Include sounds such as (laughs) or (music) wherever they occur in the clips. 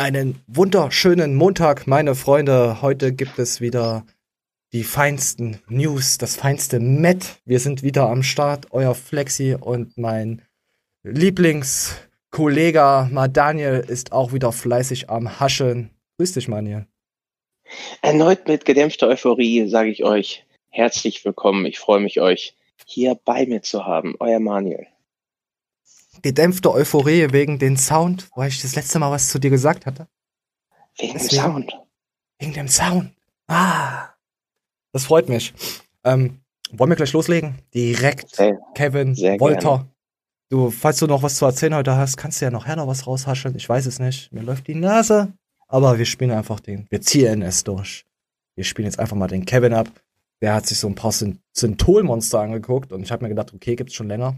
Einen wunderschönen Montag, meine Freunde. Heute gibt es wieder die feinsten News, das feinste Met. Wir sind wieder am Start. Euer Flexi und mein Lieblingskollege mal Daniel ist auch wieder fleißig am Haschen. Grüß dich, Maniel. Erneut mit gedämpfter Euphorie sage ich euch herzlich willkommen. Ich freue mich, euch hier bei mir zu haben. Euer Manuel gedämpfte Euphorie wegen den Sound, wo ich das letzte Mal was zu dir gesagt hatte. Wegen Deswegen, dem Sound. Wegen dem Sound. Ah. Das freut mich. Ähm, wollen wir gleich loslegen? Direkt. Sehr, Kevin, sehr Wolter. Gerne. Du, falls du noch was zu erzählen heute hast, kannst du ja noch noch was raushaschen. Ich weiß es nicht. Mir läuft die Nase. Aber wir spielen einfach den. Wir ziehen es durch. Wir spielen jetzt einfach mal den Kevin ab. Der hat sich so ein paar Synthol-Monster angeguckt und ich habe mir gedacht, okay, gibt's schon länger.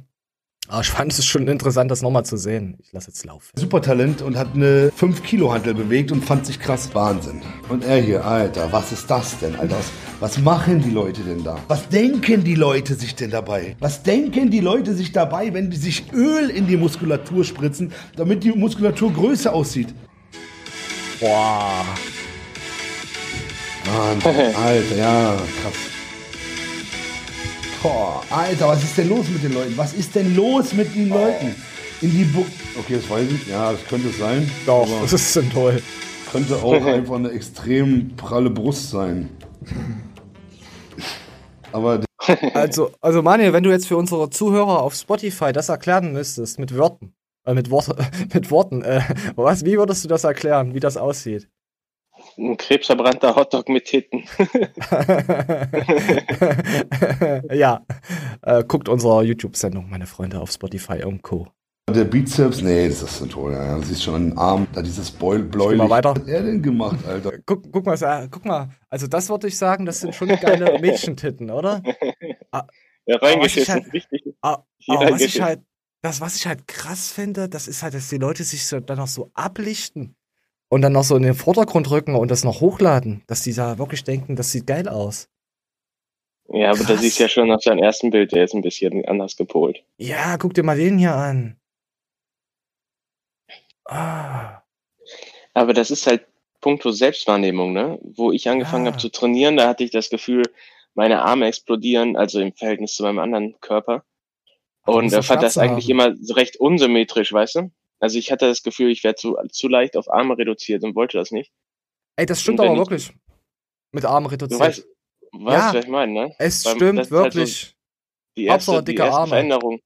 Aber ich fand es schon interessant, das nochmal zu sehen. Ich lasse jetzt laufen. Super Talent und hat eine 5 Kilo Hantel bewegt und fand sich krass Wahnsinn. Und er hier, Alter, was ist das denn, Alter? Was, was machen die Leute denn da? Was denken die Leute sich denn dabei? Was denken die Leute sich dabei, wenn die sich Öl in die Muskulatur spritzen, damit die Muskulatur größer aussieht? Boah. Mann, (laughs) Alter, ja, krass. Boah, Alter, was ist denn los mit den Leuten? Was ist denn los mit den Leuten? In die Bu Okay, das weiß ich. Ja, das könnte es sein. Doch, das ist denn toll. Könnte auch (laughs) einfach eine extrem pralle Brust sein. Aber. Also, also Manuel, wenn du jetzt für unsere Zuhörer auf Spotify das erklären müsstest, mit Worten, äh, mit, Wort, (laughs) mit Worten, äh, was, wie würdest du das erklären, wie das aussieht? Ein krebsverbrannter Hotdog mit Titten. (laughs) ja, äh, guckt unsere YouTube-Sendung, meine Freunde, auf Spotify und Co. Der Bizeps, nee, das ist so toll. Ja. Du siehst schon den Arm, da dieses Beul, bläulich. Mal weiter. Was hat er denn gemacht, Alter? Guck, guck, mal, äh, guck mal, also das würde ich sagen, das sind schon geile (laughs) Mädchentitten, oder? Ah, ja, reingeschissen, halt, richtig. Ah, aber was ich halt, das, was ich halt krass finde, das ist halt, dass die Leute sich so, dann noch so ablichten und dann noch so in den Vordergrund rücken und das noch hochladen, dass die da wirklich denken, das sieht geil aus. Ja, aber da siehst du ja schon auf seinem ersten Bild, der ist ein bisschen anders gepolt. Ja, guck dir mal den hier an. Ah. Aber das ist halt puncto Selbstwahrnehmung, ne? Wo ich angefangen ah. habe zu trainieren, da hatte ich das Gefühl, meine Arme explodieren, also im Verhältnis zu meinem anderen Körper. Und er fand das eigentlich haben. immer recht unsymmetrisch, weißt du? Also ich hatte das Gefühl, ich werde zu, zu leicht auf Arme reduziert und wollte das nicht. Ey, das stimmt aber wirklich. Mit Armen reduziert. Du weißt, weißt ja, was ich meine, ne? Es Beim, stimmt wirklich. Halt so die erste, die erste Arme. Veränderung.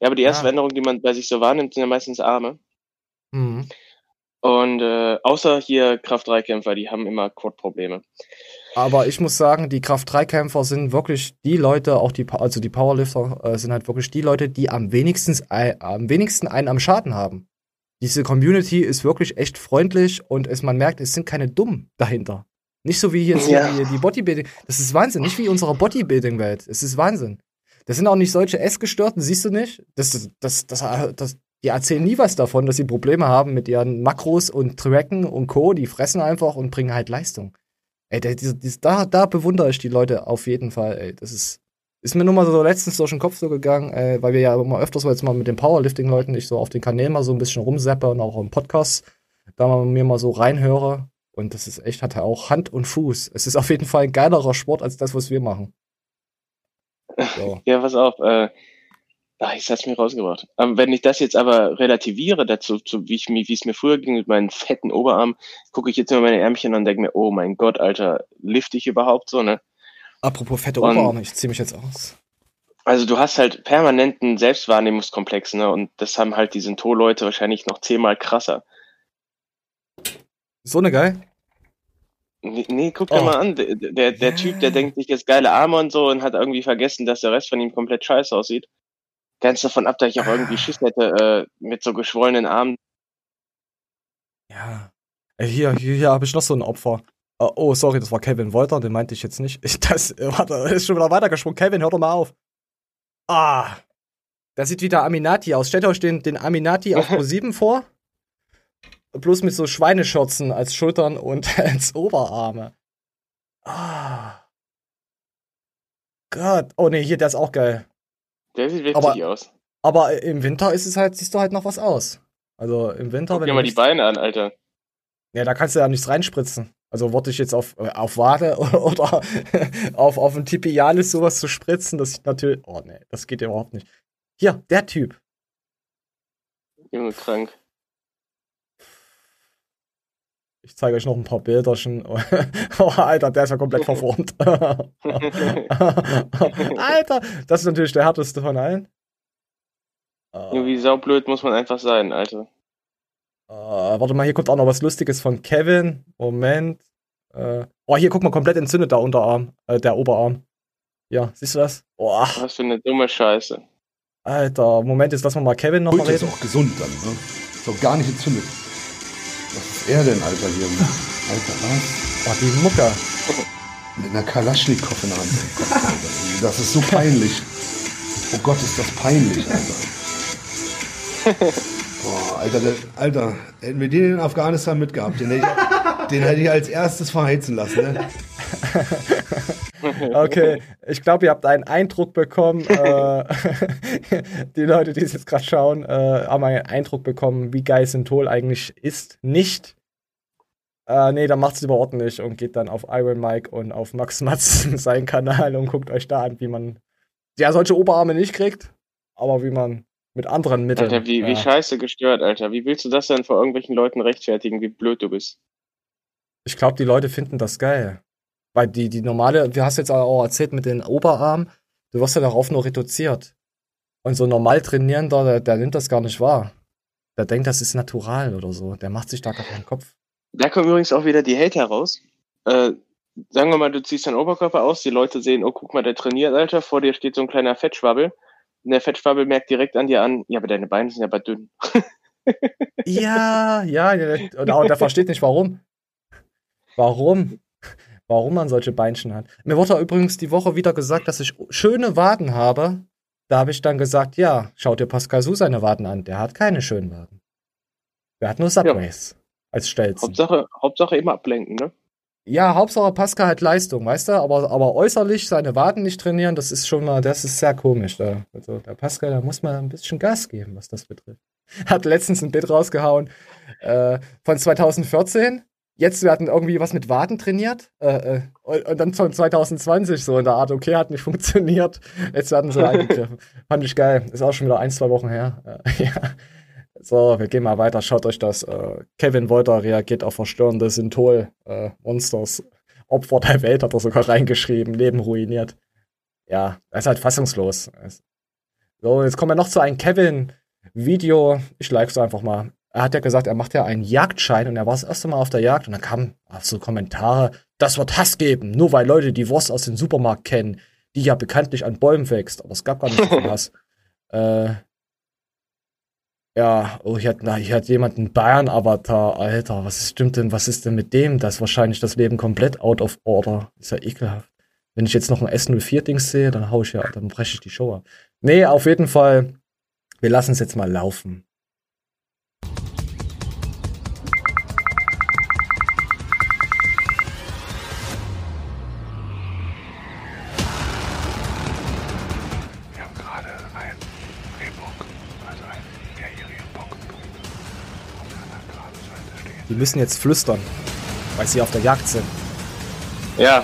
Ja, aber die erste ja. Veränderung, die man bei sich so wahrnimmt, sind ja meistens Arme. Mhm. Und äh, außer hier Kraft-3-Kämpfer, die haben immer Quad-Probleme. Aber ich muss sagen, die Kraft-3-Kämpfer sind wirklich die Leute, auch die, also die Powerlifter, äh, sind halt wirklich die Leute, die am wenigsten, äh, am wenigsten einen am Schaden haben diese Community ist wirklich echt freundlich und es, man merkt, es sind keine Dummen dahinter. Nicht so wie jetzt ja. hier die, die Bodybuilding. Das ist Wahnsinn. Nicht wie unsere Bodybuilding-Welt. Es ist Wahnsinn. Das sind auch nicht solche Essgestörten, siehst du nicht? Das, das, das, das, die erzählen nie was davon, dass sie Probleme haben mit ihren Makros und Tracken und Co. Die fressen einfach und bringen halt Leistung. Ey, die, da, da bewundere ich die Leute auf jeden Fall, ey. Das ist, ist mir nur mal so letztens durch den Kopf so gegangen, äh, weil wir ja immer öfters so jetzt mal mit den Powerlifting-Leuten, ich so auf den Kanälen mal so ein bisschen rumseppe und auch im Podcast, da mal mir mal so reinhöre. Und das ist echt, hat er auch Hand und Fuß. Es ist auf jeden Fall ein geilerer Sport als das, was wir machen. So. (laughs) Ja, pass auf, äh, ach, ich hat's mir rausgebracht. Ähm, wenn ich das jetzt aber relativiere dazu, zu, wie ich wie es mir früher ging mit meinen fetten Oberarmen, gucke ich jetzt immer meine Ärmchen und denke mir, oh mein Gott, Alter, lift ich überhaupt so, ne? Apropos fette Oberarme, ich ziehe mich jetzt aus. Also du hast halt permanenten Selbstwahrnehmungskomplex, ne? Und das haben halt die Synto-Leute wahrscheinlich noch zehnmal krasser. So eine geil? Nee, nee guck dir oh. mal an. Der, der, der yeah. Typ, der denkt sich jetzt geile Arme und so und hat irgendwie vergessen, dass der Rest von ihm komplett scheiße aussieht. Ganz davon ab, dass ich auch ah. irgendwie Schiss hätte äh, mit so geschwollenen Armen. Ja. Hier, hier, hier habe ich noch so ein Opfer. Oh, oh, sorry, das war Kevin Wolter, den meinte ich jetzt nicht. Ich, (laughs) das, warte, ist schon wieder weitergesprungen. Kevin, hör doch mal auf. Ah. Da sieht wieder Aminati aus. Stellt euch den, den Aminati auf (laughs) Pro 7 vor. Bloß mit so Schweineschürzen als Schultern und (laughs) als Oberarme. Ah. Gott. Oh ne, hier, der ist auch geil. Der sieht witzig aber, aus. Aber im Winter ist es halt, siehst du halt noch was aus. Also im Winter, Guck wenn dir mal die Beine an, Alter. Ja, da kannst du ja nichts reinspritzen. Also wollte ich jetzt auf, äh, auf Wade (laughs) oder auf, auf ein Tipialis sowas zu spritzen, das ist natürlich. Oh nee, das geht überhaupt nicht. Hier, der Typ. Junge, krank. Ich zeige euch noch ein paar Bilderchen. (laughs) Oh, Alter, der ist ja komplett (laughs) verformt. Alter, das ist natürlich der härteste von allen. Irgendwie saublöd muss man einfach sein, Alter. Uh, warte mal, hier kommt auch noch was Lustiges von Kevin. Moment. Uh, oh, hier, guck mal, komplett entzündet der Unterarm, äh, der Oberarm. Ja, siehst du das? Oh. Was für eine dumme Scheiße. Alter, Moment, jetzt lassen wir mal Kevin noch Gut, mal reden. ist auch gesund dann, ne? Ist auch gar nicht entzündet. Was ist er denn, Alter, hier? Alter, was? Oh, die Mucker. Mit einer Kalaschnikow in der Hand. Das ist so peinlich. Oh Gott, ist das peinlich, Alter. (laughs) Boah, Alter, der, Alter, hätten wir den in Afghanistan mitgehabt, den hätte ich, den hätte ich als erstes verheizen lassen. Ne? (laughs) Okay, ich glaube, ihr habt einen Eindruck bekommen. Äh, (laughs) die Leute, die es jetzt gerade schauen, äh, haben einen Eindruck bekommen, wie geil Synthol eigentlich ist. Nicht. Äh, nee, dann macht es lieber ordentlich und geht dann auf Iron Mike und auf Max (laughs) Matz seinen Kanal und guckt euch da an, wie man ja solche Oberarme nicht kriegt, aber wie man mit anderen Mitteln. Alter, wie, ja. wie scheiße gestört, Alter. Wie willst du das denn vor irgendwelchen Leuten rechtfertigen, wie blöd du bist? Ich glaube, die Leute finden das geil. Weil die, die normale, du hast jetzt auch erzählt mit den Oberarmen, du wirst ja darauf nur reduziert. Und so normal trainierender, der, der nimmt das gar nicht wahr. Der denkt, das ist natural oder so. Der macht sich da gar keinen Kopf. Da kommen übrigens auch wieder die Hater raus. Äh, sagen wir mal, du ziehst deinen Oberkörper aus, die Leute sehen, oh, guck mal, der trainiert, Alter, vor dir steht so ein kleiner Fettschwabbel. Und der Fettschwabbel merkt direkt an dir an, ja, aber deine Beine sind aber dünn. (laughs) ja, ja, und, und der versteht nicht warum. Warum? Warum man solche Beinchen hat. Mir wurde übrigens die Woche wieder gesagt, dass ich schöne Waden habe. Da habe ich dann gesagt, ja, schaut dir Pascal Su seine Waden an. Der hat keine schönen Waden. Der hat nur Subways ja. als Stelzen. Hauptsache, Hauptsache immer ablenken, ne? Ja, Hauptsache Pascal hat Leistung, weißt du? Aber, aber äußerlich seine Waden nicht trainieren, das ist schon mal, das ist sehr komisch. Da. Also der Pascal, da muss man ein bisschen Gas geben, was das betrifft. (laughs) Hat letztens ein Bild rausgehauen äh, von 2014. Jetzt werden irgendwie was mit Waden trainiert. Äh, äh, und, und, dann von 2020 so in der Art, okay, hat nicht (laughs) funktioniert. Jetzt werden sie (laughs) eingegriffen. Fand ich geil. Ist auch schon wieder ein, zwei Wochen her. Äh, ja. So, wir gehen mal weiter. Schaut euch das. Äh, Kevin Wolter reagiert auf verstörende Synthol-Monsters. Äh, Opfer der Welt hat er sogar reingeschrieben. Leben ruiniert. Ja, er ist halt fassungslos. So, jetzt kommen wir noch zu einem Kevin-Video. Ich like es einfach mal. Er hat ja gesagt, er macht ja einen Jagdschein und er war das erste Mal auf der Jagd und dann kamen so Kommentare, das wird Hass geben, nur weil Leute die Wurst aus dem Supermarkt kennen, die ja bekanntlich an Bäumen wächst. Aber es gab gar nicht so viel (laughs) Hass. äh, ja, oh, hier hat, na, hier hat jemand einen Bayern-Avatar. Alter, was stimmt denn, was ist denn mit dem? Das ist wahrscheinlich das Leben komplett out of order. Ist ja ekelhaft. Wenn ich jetzt noch ein S04-Dings sehe, dann hau ich ja, dann breche ich die Show ab. Nee, auf jeden Fall, wir lassen es jetzt mal laufen. Die müssen jetzt flüstern, weil sie auf der Jagd sind. Ja.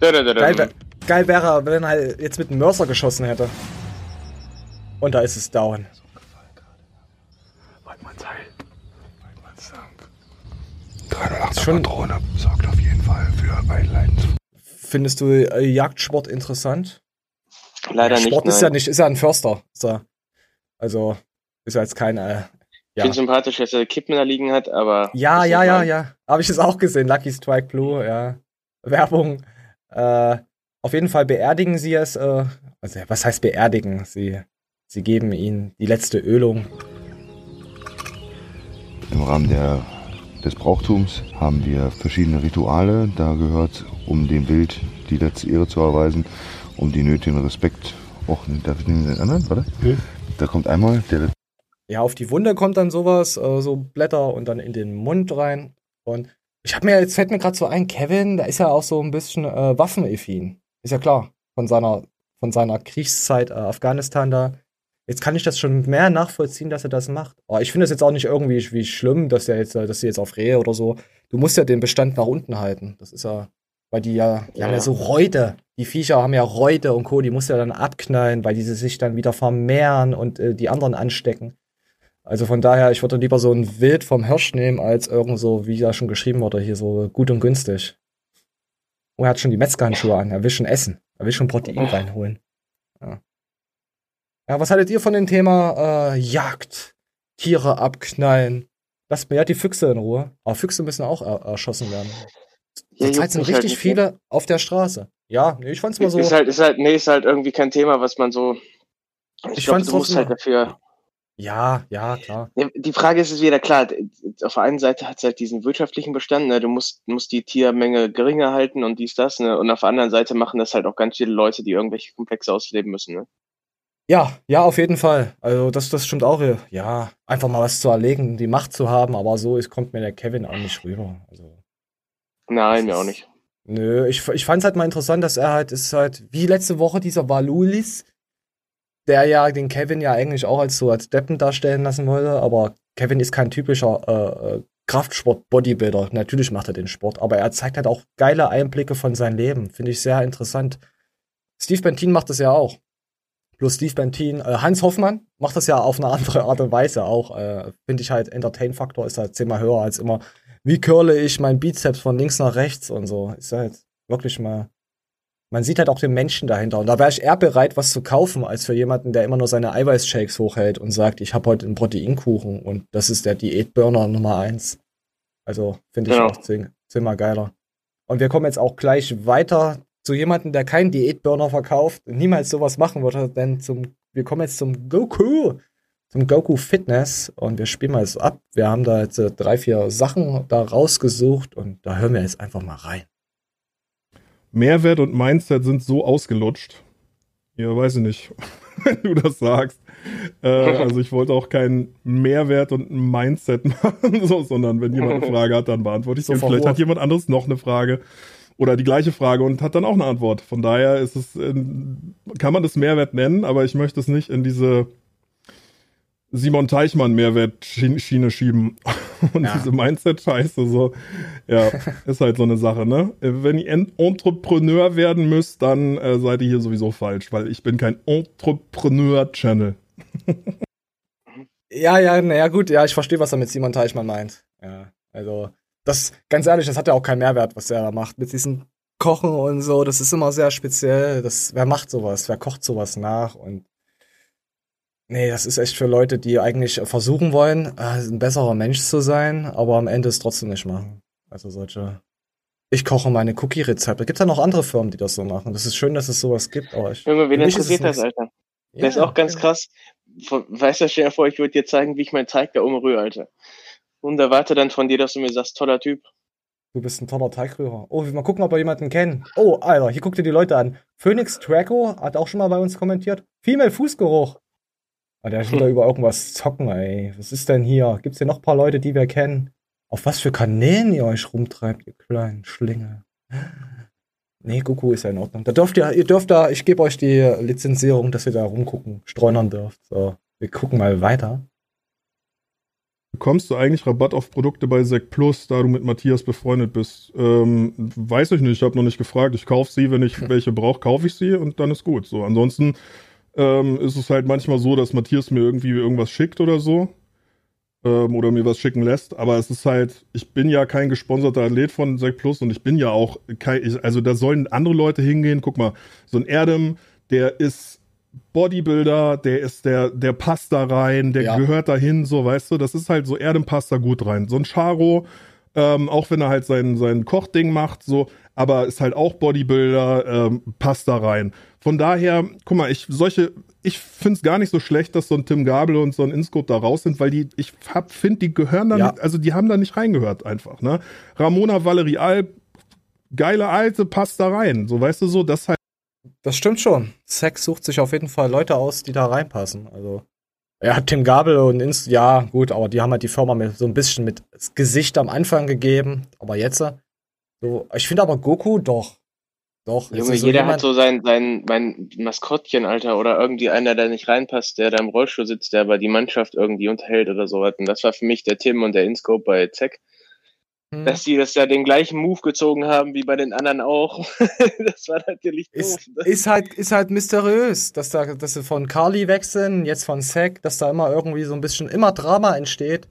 Geil, wär, geil wäre, wenn er jetzt mit einem Mörser geschossen hätte. Und da ist es down. Weidmanns Heil. Weidmanns Dank. 308 schon Patrone sorgt auf jeden Fall für Einleiten. Findest du äh, Jagdsport interessant? Leider Sport nicht. Sport ist ja nicht, ist ja ein Förster. Ist ja, also ist ja jetzt kein. Äh, ich finde sympathisch, dass er Kippen da liegen hat, aber. Ja, ja, ja, ja. Habe ich es auch gesehen. Lucky Strike Blue, ja. Werbung. Äh, auf jeden Fall beerdigen sie es. Äh, also, was heißt beerdigen? Sie, sie geben ihnen die letzte Ölung. Im Rahmen der, des Brauchtums haben wir verschiedene Rituale. Da gehört, um dem Bild die letzte Ehre zu erweisen, um die nötigen Respekt. Och, darf ich den anderen? Warte. Okay. Da kommt einmal der. Ja, auf die Wunde kommt dann sowas, äh, so Blätter und dann in den Mund rein. Und ich habe mir, jetzt fällt mir gerade so ein, Kevin, der ist ja auch so ein bisschen äh, Waffenaffin. Ist ja klar. Von seiner, von seiner Kriegszeit äh, Afghanistan da. Jetzt kann ich das schon mehr nachvollziehen, dass er das macht. Aber ich finde es jetzt auch nicht irgendwie wie schlimm, dass er jetzt, dass sie jetzt auf Rehe oder so. Du musst ja den Bestand nach unten halten. Das ist ja, weil die ja, die ja. haben ja so Reute. Die Viecher haben ja Reute und Co. Die musst du ja dann abknallen, weil die sich dann wieder vermehren und äh, die anderen anstecken. Also von daher, ich würde lieber so ein Wild vom Hirsch nehmen, als irgend so, wie ja schon geschrieben wurde, hier so gut und günstig. Oh, er hat schon die Metzgerhandschuhe an. Er will schon essen. Er will schon Protein reinholen. Ja. Ja, was haltet ihr von dem Thema äh, Jagd? Tiere abknallen? Lasst mir ja die Füchse in Ruhe. Aber Füchse müssen auch er erschossen werden. Ja, Zurzeit sind richtig halt viele ne? auf der Straße. Ja, nee, ich fand's mal so. Ist halt, ist halt, nee, ist halt irgendwie kein Thema, was man so. Ich, ich glaub, fand's du musst halt dafür. Ja, ja, klar. Die Frage ist es wieder klar, auf der einen Seite hat es halt diesen wirtschaftlichen Bestand, ne? du musst, musst die Tiermenge geringer halten und dies, das, ne? und auf der anderen Seite machen das halt auch ganz viele Leute, die irgendwelche Komplexe ausleben müssen. Ne? Ja, ja, auf jeden Fall. Also das, das stimmt auch. Ja, einfach mal was zu erlegen, die Macht zu haben, aber so ist, kommt mir der Kevin auch nicht rüber. Also, Nein, mir auch nicht. Nö, ich, ich fand es halt mal interessant, dass er halt, ist halt, wie letzte Woche dieser Valulis, der ja den Kevin ja eigentlich auch als so als Deppen darstellen lassen wollte, aber Kevin ist kein typischer äh, äh Kraftsport-Bodybuilder. Natürlich macht er den Sport, aber er zeigt halt auch geile Einblicke von seinem Leben. Finde ich sehr interessant. Steve Bentin macht das ja auch plus Steve Bentin. Äh, Hans Hoffmann macht das ja auf eine andere Art und Weise auch. Äh, Finde ich halt, Entertain-Faktor ist halt zehnmal höher als immer, wie curle ich mein Bizeps von links nach rechts und so. Ist halt wirklich mal. Man sieht halt auch den Menschen dahinter. Und da wäre ich eher bereit, was zu kaufen, als für jemanden, der immer nur seine Eiweißshakes hochhält und sagt, ich habe heute einen Proteinkuchen und das ist der Diätburner Nummer eins. Also finde ich genau. auch zehnmal geiler. Und wir kommen jetzt auch gleich weiter zu jemandem, der keinen Diätburner verkauft und niemals sowas machen würde, denn zum, wir kommen jetzt zum Goku, zum Goku Fitness und wir spielen mal jetzt ab. Wir haben da jetzt äh, drei, vier Sachen da rausgesucht und da hören wir jetzt einfach mal rein. Mehrwert und Mindset sind so ausgelutscht. Ja, weiß ich nicht, (laughs) wenn du das sagst. Äh, (laughs) also ich wollte auch keinen Mehrwert und ein Mindset (laughs) machen, so, sondern wenn jemand eine Frage hat, dann beantworte ich sie. So vielleicht hat jemand anderes noch eine Frage oder die gleiche Frage und hat dann auch eine Antwort. Von daher ist es, kann man das Mehrwert nennen, aber ich möchte es nicht in diese Simon Teichmann Mehrwertschiene schieben (laughs) und ja. diese Mindset-Scheiße so. Ja, (laughs) ist halt so eine Sache, ne? Wenn ihr Entrepreneur werden müsst, dann äh, seid ihr hier sowieso falsch, weil ich bin kein Entrepreneur-Channel. ja, ja, naja, gut, ja, ich verstehe, was er mit Simon Teichmann meint. Ja, also das, ganz ehrlich, das hat ja auch keinen Mehrwert, was er da macht mit diesem Kochen und so. Das ist immer sehr speziell. Das, wer macht sowas? Wer kocht sowas nach? Und nee, das ist echt für Leute, die eigentlich versuchen wollen, äh, ein besserer Mensch zu sein, aber am Ende es trotzdem nicht machen. Also solche. Ich koche meine Cookie-Rezepte. Gibt ja noch andere Firmen, die das so machen. Das ist schön, dass es sowas gibt, aber ich. Junge, wen interessiert das, Alter? Ja, das ist auch ganz ja. krass. Weißt du, stell dir vor, ich würde dir zeigen, wie ich meinen Teig da umrühre, Alter und erwarte dann von dir, dass du mir sagst, toller Typ. Du bist ein toller Teigrührer. Oh, mal gucken, ob wir jemanden kennen. Oh, Alter, hier guckt ihr die Leute an. Phoenix Draco hat auch schon mal bei uns kommentiert. Female Fußgeruch. Ah, der wieder hm. über irgendwas zocken, ey. Was ist denn hier? Gibt's hier noch ein paar Leute, die wir kennen? Auf was für Kanälen ihr euch rumtreibt, ihr kleinen Schlinge. Nee, Goku ist ja in Ordnung. Da dürft ihr, ihr dürft da, ich gebe euch die Lizenzierung, dass ihr da rumgucken, streunern dürft. So, wir gucken mal weiter. Bekommst du eigentlich Rabatt auf Produkte bei Sec Plus, da du mit Matthias befreundet bist? Ähm, weiß ich nicht, ich habe noch nicht gefragt. Ich kaufe sie, wenn ich welche brauche, kaufe ich sie und dann ist gut. So, ansonsten ähm, ist es halt manchmal so, dass Matthias mir irgendwie irgendwas schickt oder so. Ähm, oder mir was schicken lässt. Aber es ist halt, ich bin ja kein gesponserter Athlet von Sec Plus und ich bin ja auch kein, also da sollen andere Leute hingehen. Guck mal, so ein Erdem, der ist Bodybuilder, der ist der, der passt da rein, der ja. gehört dahin, so, weißt du, das ist halt so, Erdem passt da gut rein. So ein Charo, ähm, auch wenn er halt sein, sein Kochding macht, so, aber ist halt auch Bodybuilder, ähm, passt da rein. Von daher, guck mal, ich solche, ich find's gar nicht so schlecht, dass so ein Tim Gabel und so ein Inscope da raus sind, weil die, ich hab, find, die gehören da ja. nicht, also die haben da nicht reingehört einfach, ne? Ramona Valerie Alp, geile Alte, passt da rein, so, weißt du, so, das halt das stimmt schon. Sex sucht sich auf jeden Fall Leute aus, die da reinpassen. Also. Er hat Tim Gabel und Inst, ja, gut, aber die haben halt die Firma mit, so ein bisschen mit Gesicht am Anfang gegeben. Aber jetzt, so, ich finde aber Goku doch. Doch. Junge, so jeder jemand- hat so sein, sein mein Maskottchen, Alter, oder irgendwie einer, der nicht reinpasst, der da im Rollstuhl sitzt, der aber die Mannschaft irgendwie unterhält oder sowas. Und das war für mich der Tim und der Inscope bei Zeck, Hm. dass die das ja den gleichen Move gezogen haben wie bei den anderen auch. (laughs) das war natürlich doof. Ist, ist halt, ist halt mysteriös, dass da, dass sie von Carly wechseln, jetzt von Zack, dass da immer irgendwie so ein bisschen, immer Drama entsteht.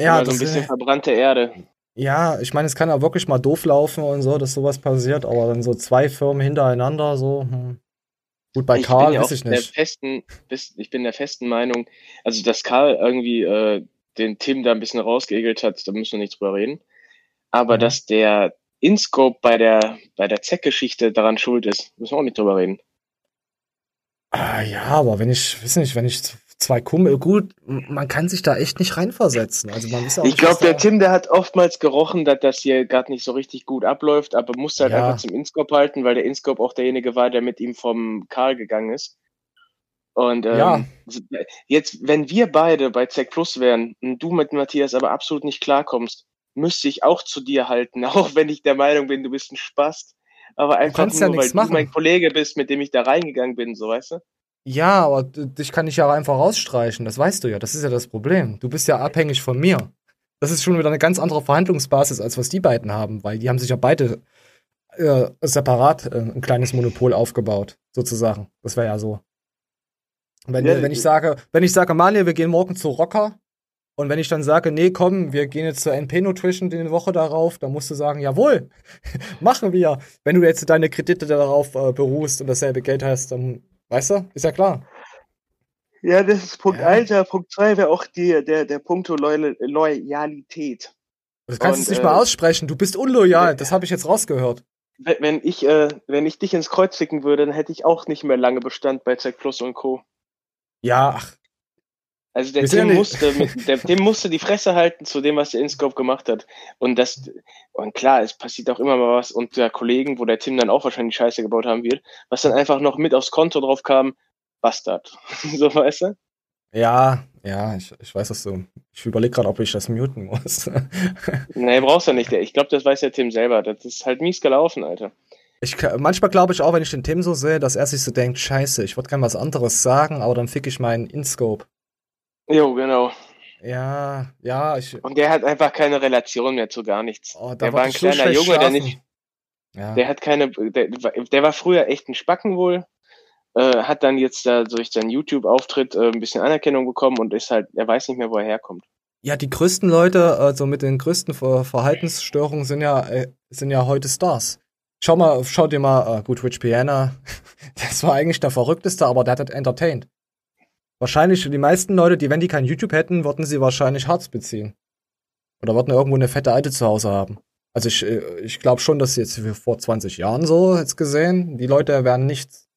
Ja, Immer so ein bisschen äh, verbrannte Erde. Ja, ich meine, es kann ja wirklich mal doof laufen und so, dass sowas passiert, aber dann so zwei Firmen hintereinander, so, hm. Gut, bei ich Karl ja weiß ich der nicht. festen, ich bin der festen Meinung, also dass Karl irgendwie äh, den Tim da ein bisschen rausgeegelt hat, da müssen wir nicht drüber reden. Aber Mhm. dass der InScope bei der bei der Zeck-Geschichte daran schuld ist, müssen wir auch nicht drüber reden. Ah, ja, aber wenn ich, weiß nicht, wenn ich zwei Kumpel, gut, man kann sich da echt nicht reinversetzen. Also man weiß auch Ich glaube, der Tim, der hat oftmals gerochen, dass das hier gerade nicht so richtig gut abläuft, aber musste halt Ja. einfach zum InScope halten, weil der InScope auch derjenige war, der mit ihm vom Karl gegangen ist. Und ähm, Ja. jetzt, wenn wir beide bei Zack Plus wären und du mit Matthias aber absolut nicht klarkommst, müsste ich auch zu dir halten, (laughs) auch wenn ich der Meinung bin, du bist ein Spast. Aber einfach kannst ja nur, weil nichts du machen. mein Kollege bist, mit dem ich da reingegangen bin, so weißt du? Ja, aber dich kann ich ja einfach rausstreichen, das weißt du ja. Das ist ja das Problem. Du bist ja abhängig von mir. Das ist schon wieder eine ganz andere Verhandlungsbasis, als was die beiden haben, weil die haben sich ja beide äh, separat äh, ein kleines Monopol aufgebaut, sozusagen. Das wäre ja so. Wenn, Ja, wenn ich sage, wenn ich sage, Manuel, wir gehen morgen zu Rocker, und wenn ich dann sage, nee, komm, wir gehen jetzt zur NP Nutrition die Woche darauf, dann musst du sagen, jawohl, (laughs) machen wir. Wenn du jetzt deine Kredite darauf äh, beruhst und dasselbe Geld hast, dann, weißt du, ist ja klar. Ja, das ist Punkt Ja. Ja, Punkt zwei wäre auch die, der, der Punkt Loyal Loyalität. Du kannst Und, es nicht äh, mal aussprechen. Du bist unloyal. Das habe ich jetzt rausgehört. Wenn ich, äh, wenn ich dich ins Kreuz ficken würde, dann hätte ich auch nicht mehr lange Bestand bei Zack Plus und Co. Ja, ach, Also der ja Tim musste, mit, der (laughs) Tim musste die Fresse halten zu dem, was der InScope gemacht hat. Und das, und klar, es passiert auch immer mal was unter Kollegen, wo der Tim dann auch wahrscheinlich Scheiße gebaut haben wird, was dann einfach noch mit aufs Konto drauf kam, Bastard. (laughs) so weißt du? ja, ja, ich, ich weiß das so. Ich überlege gerade, ob ich das muten muss. (laughs) Nee, brauchst du nicht. Ich glaube, das weiß der Tim selber. Das ist halt mies gelaufen, Alter. ich, manchmal glaube ich auch, wenn ich den Tim so sehe, dass er sich so denkt, scheiße, ich würde gerne was anderes sagen, aber dann fick ich meinen InScope. Jo, genau. Ja, ja, ich. Und der hat einfach keine Relation mehr zu gar nichts. Oh, der war ein kleiner Junge, der schlafen. nicht, Ja. der hat keine, der, der war früher echt ein Spacken wohl, äh, hat dann jetzt da durch seinen YouTube-Auftritt äh, ein bisschen Anerkennung bekommen und ist halt, er weiß nicht mehr, wo er herkommt. Ja, die größten Leute, also mit den größten Ver Verhaltensstörungen sind ja, äh, sind ja heute Stars. Schau mal, schau dir mal, äh, gut, Rich Piana, (laughs) das war eigentlich der Verrückteste, aber der hat entertained. Wahrscheinlich die meisten Leute, die, wenn die kein YouTube hätten, würden sie wahrscheinlich Harz beziehen. Oder würden irgendwo eine fette Alte zu Hause haben. Also ich, äh, ich glaube schon, dass jetzt vor 20 Jahren so, jetzt gesehen, die Leute wären nichts.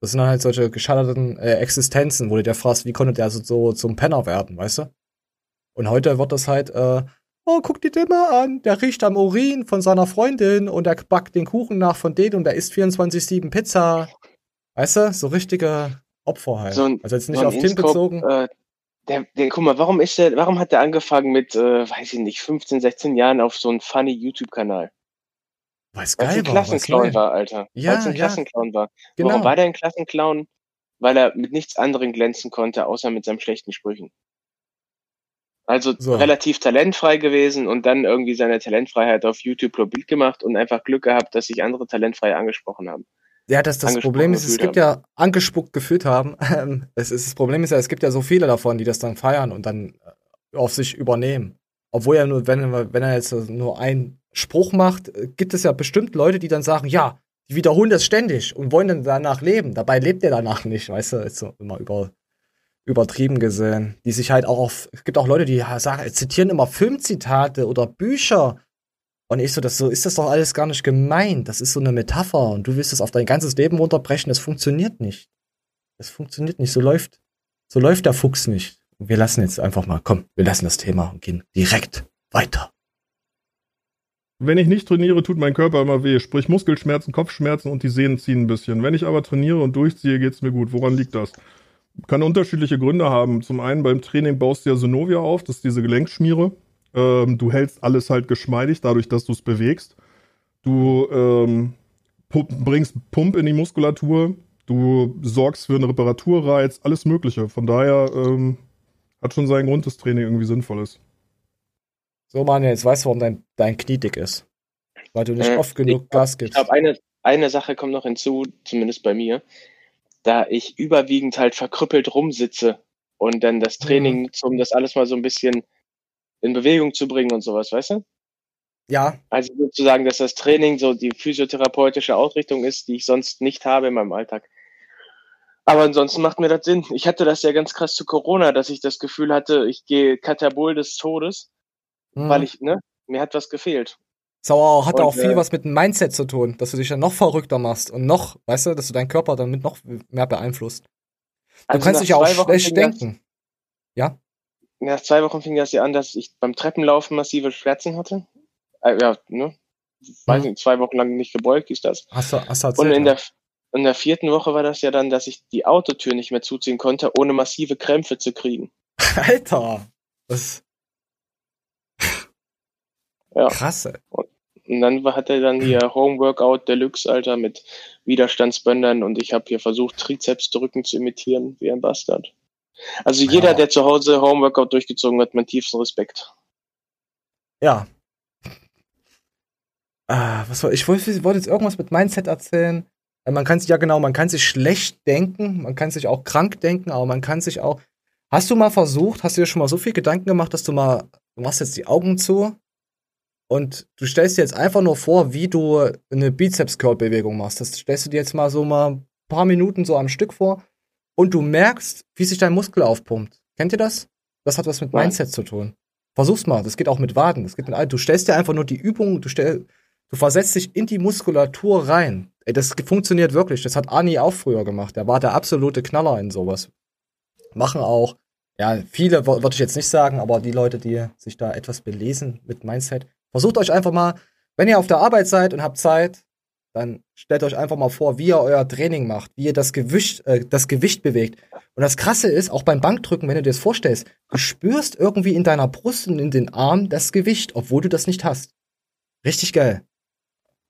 Das sind halt solche gescheiterten äh, Existenzen, wo du dir fragst, wie konnte der so, so zum Penner werden, weißt du? Und heute wird das halt, äh, oh, guck dir den mal an, der riecht am Urin von seiner Freundin und der backt den Kuchen nach von denen und der isst 24-7 Pizza. Weißt du? So richtige Opfer halt. So ein- also jetzt nicht So auf Tim bezogen. Äh, der, der, guck mal, warum ist der, warum hat der angefangen mit, äh, weiß ich nicht, 15, 16 Jahren auf so einen funny YouTube-Kanal? Weil's geil ein war. weil's Klassenclown war, Alter. Ja, Weil es ein ja. Klassenclown war. Genau. Warum war der ein Klassenclown? Weil er mit nichts anderem glänzen konnte, außer mit seinen schlechten Sprüchen. Also So. relativ talentfrei gewesen und dann irgendwie seine Talentfreiheit auf YouTube publik gemacht und einfach Glück gehabt, dass sich andere talentfrei angesprochen haben. Ja, das, das Problem ist, es gibt ja angespuckt gefühlt haben. (laughs) Ähm, es ist, das Problem ist ja, es gibt ja so viele davon, die das dann feiern und dann äh, auf sich übernehmen. Obwohl er nur, wenn, wenn er jetzt nur einen Spruch macht, äh, gibt es ja bestimmt Leute, die dann sagen, ja, die wiederholen das ständig und wollen dann danach leben. Dabei lebt er danach nicht, weißt du, ist so immer über, übertrieben gesehen. Die sich halt auch auf, es gibt auch Leute, die ja sagen, zitieren immer Filmzitate oder Bücher. Und ich so, das so ist das doch alles gar nicht gemeint. Das ist so eine Metapher und du willst es auf dein ganzes Leben runterbrechen. Das funktioniert nicht. Das funktioniert nicht. So läuft, so läuft der Fuchs nicht. Und wir lassen jetzt einfach mal, komm, wir lassen das Thema und gehen direkt weiter. Wenn ich nicht trainiere, tut mein Körper immer weh. Sprich Muskelschmerzen, Kopfschmerzen und die Sehnen ziehen ein bisschen. Wenn ich aber trainiere und durchziehe, geht's mir gut. Woran liegt das? Kann unterschiedliche Gründe haben. Zum einen beim Training baust du ja Synovia auf, das ist diese Gelenkschmiere. Ähm, du hältst alles halt geschmeidig, dadurch, dass du es bewegst. du ähm, pump, bringst Pump in die Muskulatur, du sorgst für einen Reparaturreiz, alles Mögliche. Von daher ähm, hat schon seinen Grund, dass Training irgendwie sinnvoll ist. So, Manuel, jetzt weißt du, warum dein, dein Knie dick ist. Weil du nicht äh, oft genug ich, Gas gibst. Ich glaube, eine, eine Sache kommt noch hinzu, zumindest bei mir, da ich überwiegend halt verkrüppelt rumsitze und dann das Training mhm. nutze, um das alles mal so ein bisschen in Bewegung zu bringen und sowas, weißt du? Ja. Also sozusagen, dass das Training so die physiotherapeutische Ausrichtung ist, die ich sonst nicht habe in meinem Alltag. Aber ansonsten macht mir das Sinn. Ich hatte das ja ganz krass zu Corona, dass ich das Gefühl hatte, ich gehe Katabol des Todes, mhm. weil ich, ne, mir hat was gefehlt. Sauer hat und, auch viel äh, was mit dem Mindset zu tun, dass du dich dann noch verrückter machst und noch, weißt du, dass du deinen Körper damit noch mehr beeinflusst. Du also kannst dich ja auch schlecht denken. Ja? Nach zwei Wochen fing das ja an, dass ich beim Treppenlaufen massive Schmerzen hatte. Äh, ja, ne? Weiß mhm. nicht, zwei Wochen lang nicht gebeugt, ist das. Hast du, hast du erzählt, Und in der, in der vierten Woche war das ja dann, dass ich die Autotür nicht mehr zuziehen konnte, ohne massive Krämpfe zu kriegen. (laughs) Alter! Das. ja. Krasse. Und, und dann hat er dann hier Homeworkout Deluxe, Alter, mit Widerstandsbändern und ich habe hier versucht, Trizeps drücken zu imitieren, wie ein Bastard. Also jeder, ja. der zu Hause Homeworkout durchgezogen hat, mein tiefsten Respekt. Ja. Ah, was war, ich wollte, wollte jetzt irgendwas mit Mindset erzählen. Äh, man kann sich, ja genau, man kann sich schlecht denken, man kann sich auch krank denken, aber man kann sich auch. Hast du mal versucht, hast du dir schon mal so viel Gedanken gemacht, dass du mal, du machst jetzt die Augen zu und du stellst dir jetzt einfach nur vor, wie du eine Bizeps-Curl-Bewegung machst. Das stellst du dir jetzt mal so mal ein paar Minuten so am Stück vor und du merkst, wie sich dein Muskel aufpumpt. Kennt ihr das? Das hat was mit Mindset zu tun. Versuch's mal, das geht auch mit Waden, das geht mit all. Du stellst dir einfach nur die Übung, du stell, du versetzt dich in die Muskulatur rein. Ey, das funktioniert wirklich. Das hat Ani auch früher gemacht. Der war der absolute Knaller in sowas. Machen auch, ja, viele würde ich jetzt nicht sagen, aber die Leute, die sich da etwas belesen mit Mindset, versucht euch einfach mal, wenn ihr auf der Arbeit seid und habt Zeit, dann stellt euch einfach mal vor, wie ihr euer Training macht, wie ihr das Gewicht, äh, das Gewicht bewegt. Und das Krasse ist, auch beim Bankdrücken, wenn du dir das vorstellst, du spürst irgendwie in deiner Brust und in den Armen das Gewicht, obwohl du das nicht hast. Richtig geil.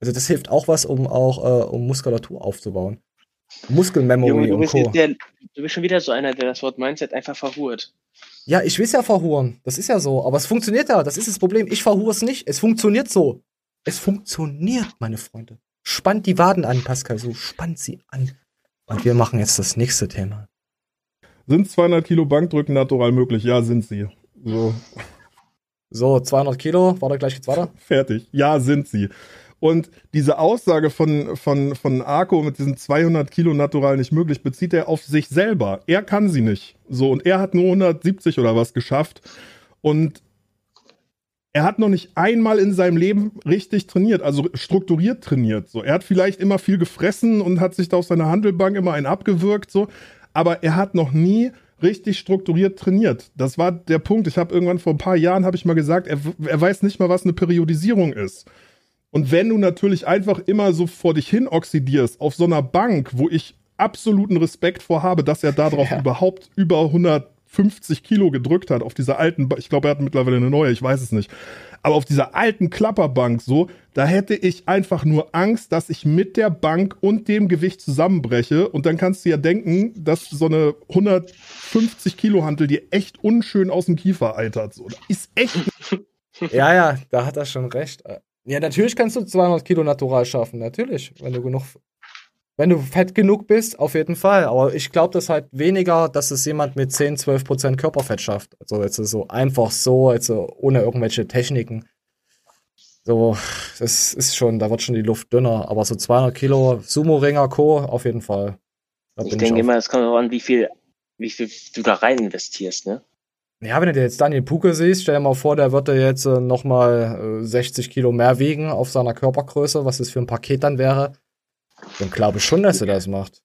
Also das hilft auch was, um auch äh, um Muskulatur aufzubauen. Muskelmemory und Co. Der, du bist schon wieder so einer, der das Wort Mindset einfach verhurt. Ja, ich will es ja verhuren. Das ist ja so. Aber es funktioniert ja. Das ist das Problem. Ich verhure es nicht. Es funktioniert so. Es funktioniert, meine Freunde. Spannt die Waden an, Pascal, so spannt sie an. Und wir machen jetzt das nächste Thema. Sind 200 Kilo Bankdrücken natural möglich? Ja, sind sie. So. So, 200 Kilo, warte, gleich geht's weiter. (laughs) Fertig. Ja, sind sie. Und diese Aussage von, von, von Arco mit diesen 200 Kilo natural nicht möglich, bezieht er auf sich selber. Er kann sie nicht. So, und er hat nur 170 oder was geschafft. Und er hat noch nicht einmal in seinem Leben richtig trainiert, also strukturiert trainiert. So, er hat vielleicht immer viel gefressen und hat sich da auf seiner Handelbank immer einen abgewürgt, so, aber er hat noch nie richtig strukturiert trainiert. Das war der Punkt. Ich habe irgendwann vor ein paar Jahren habe ich mal gesagt, er, er weiß nicht mal, was eine Periodisierung ist. Und wenn du natürlich einfach immer so vor dich hin oxidierst auf so einer Bank, wo ich absoluten Respekt vor habe, dass er darauf ja. überhaupt über 100 50 Kilo gedrückt hat auf dieser alten, ich glaube, er hat mittlerweile eine neue, ich weiß es nicht. Aber auf dieser alten Klapperbank so, da hätte ich einfach nur Angst, dass ich mit der Bank und dem Gewicht zusammenbreche. Und dann kannst du ja denken, dass so eine 150 Kilo Hantel dir echt unschön aus dem Kiefer eitert. So, das ist echt. (laughs) ja, ja, da hat er schon recht. Ja, natürlich kannst du 200 Kilo natural schaffen. Natürlich, wenn du genug wenn du fett genug bist, auf jeden Fall. Aber ich glaube das halt weniger, dass es jemand mit 10, 12 Prozent Körperfett schafft. Also jetzt so einfach so, also ohne irgendwelche Techniken. So, das ist schon, da wird schon die Luft dünner. Aber so 200 Kilo Sumo-Ringer, Co. auf jeden Fall. ich denke ich immer, es kommt darauf an, wie viel, wie viel du da rein investierst, ne? Ja, wenn du dir jetzt Daniel Puke siehst, stell dir mal vor, der würde jetzt äh, nochmal äh, 60 Kilo mehr wiegen auf seiner Körpergröße, was das für ein Paket dann wäre. Dann glaube ich schon, dass er das macht.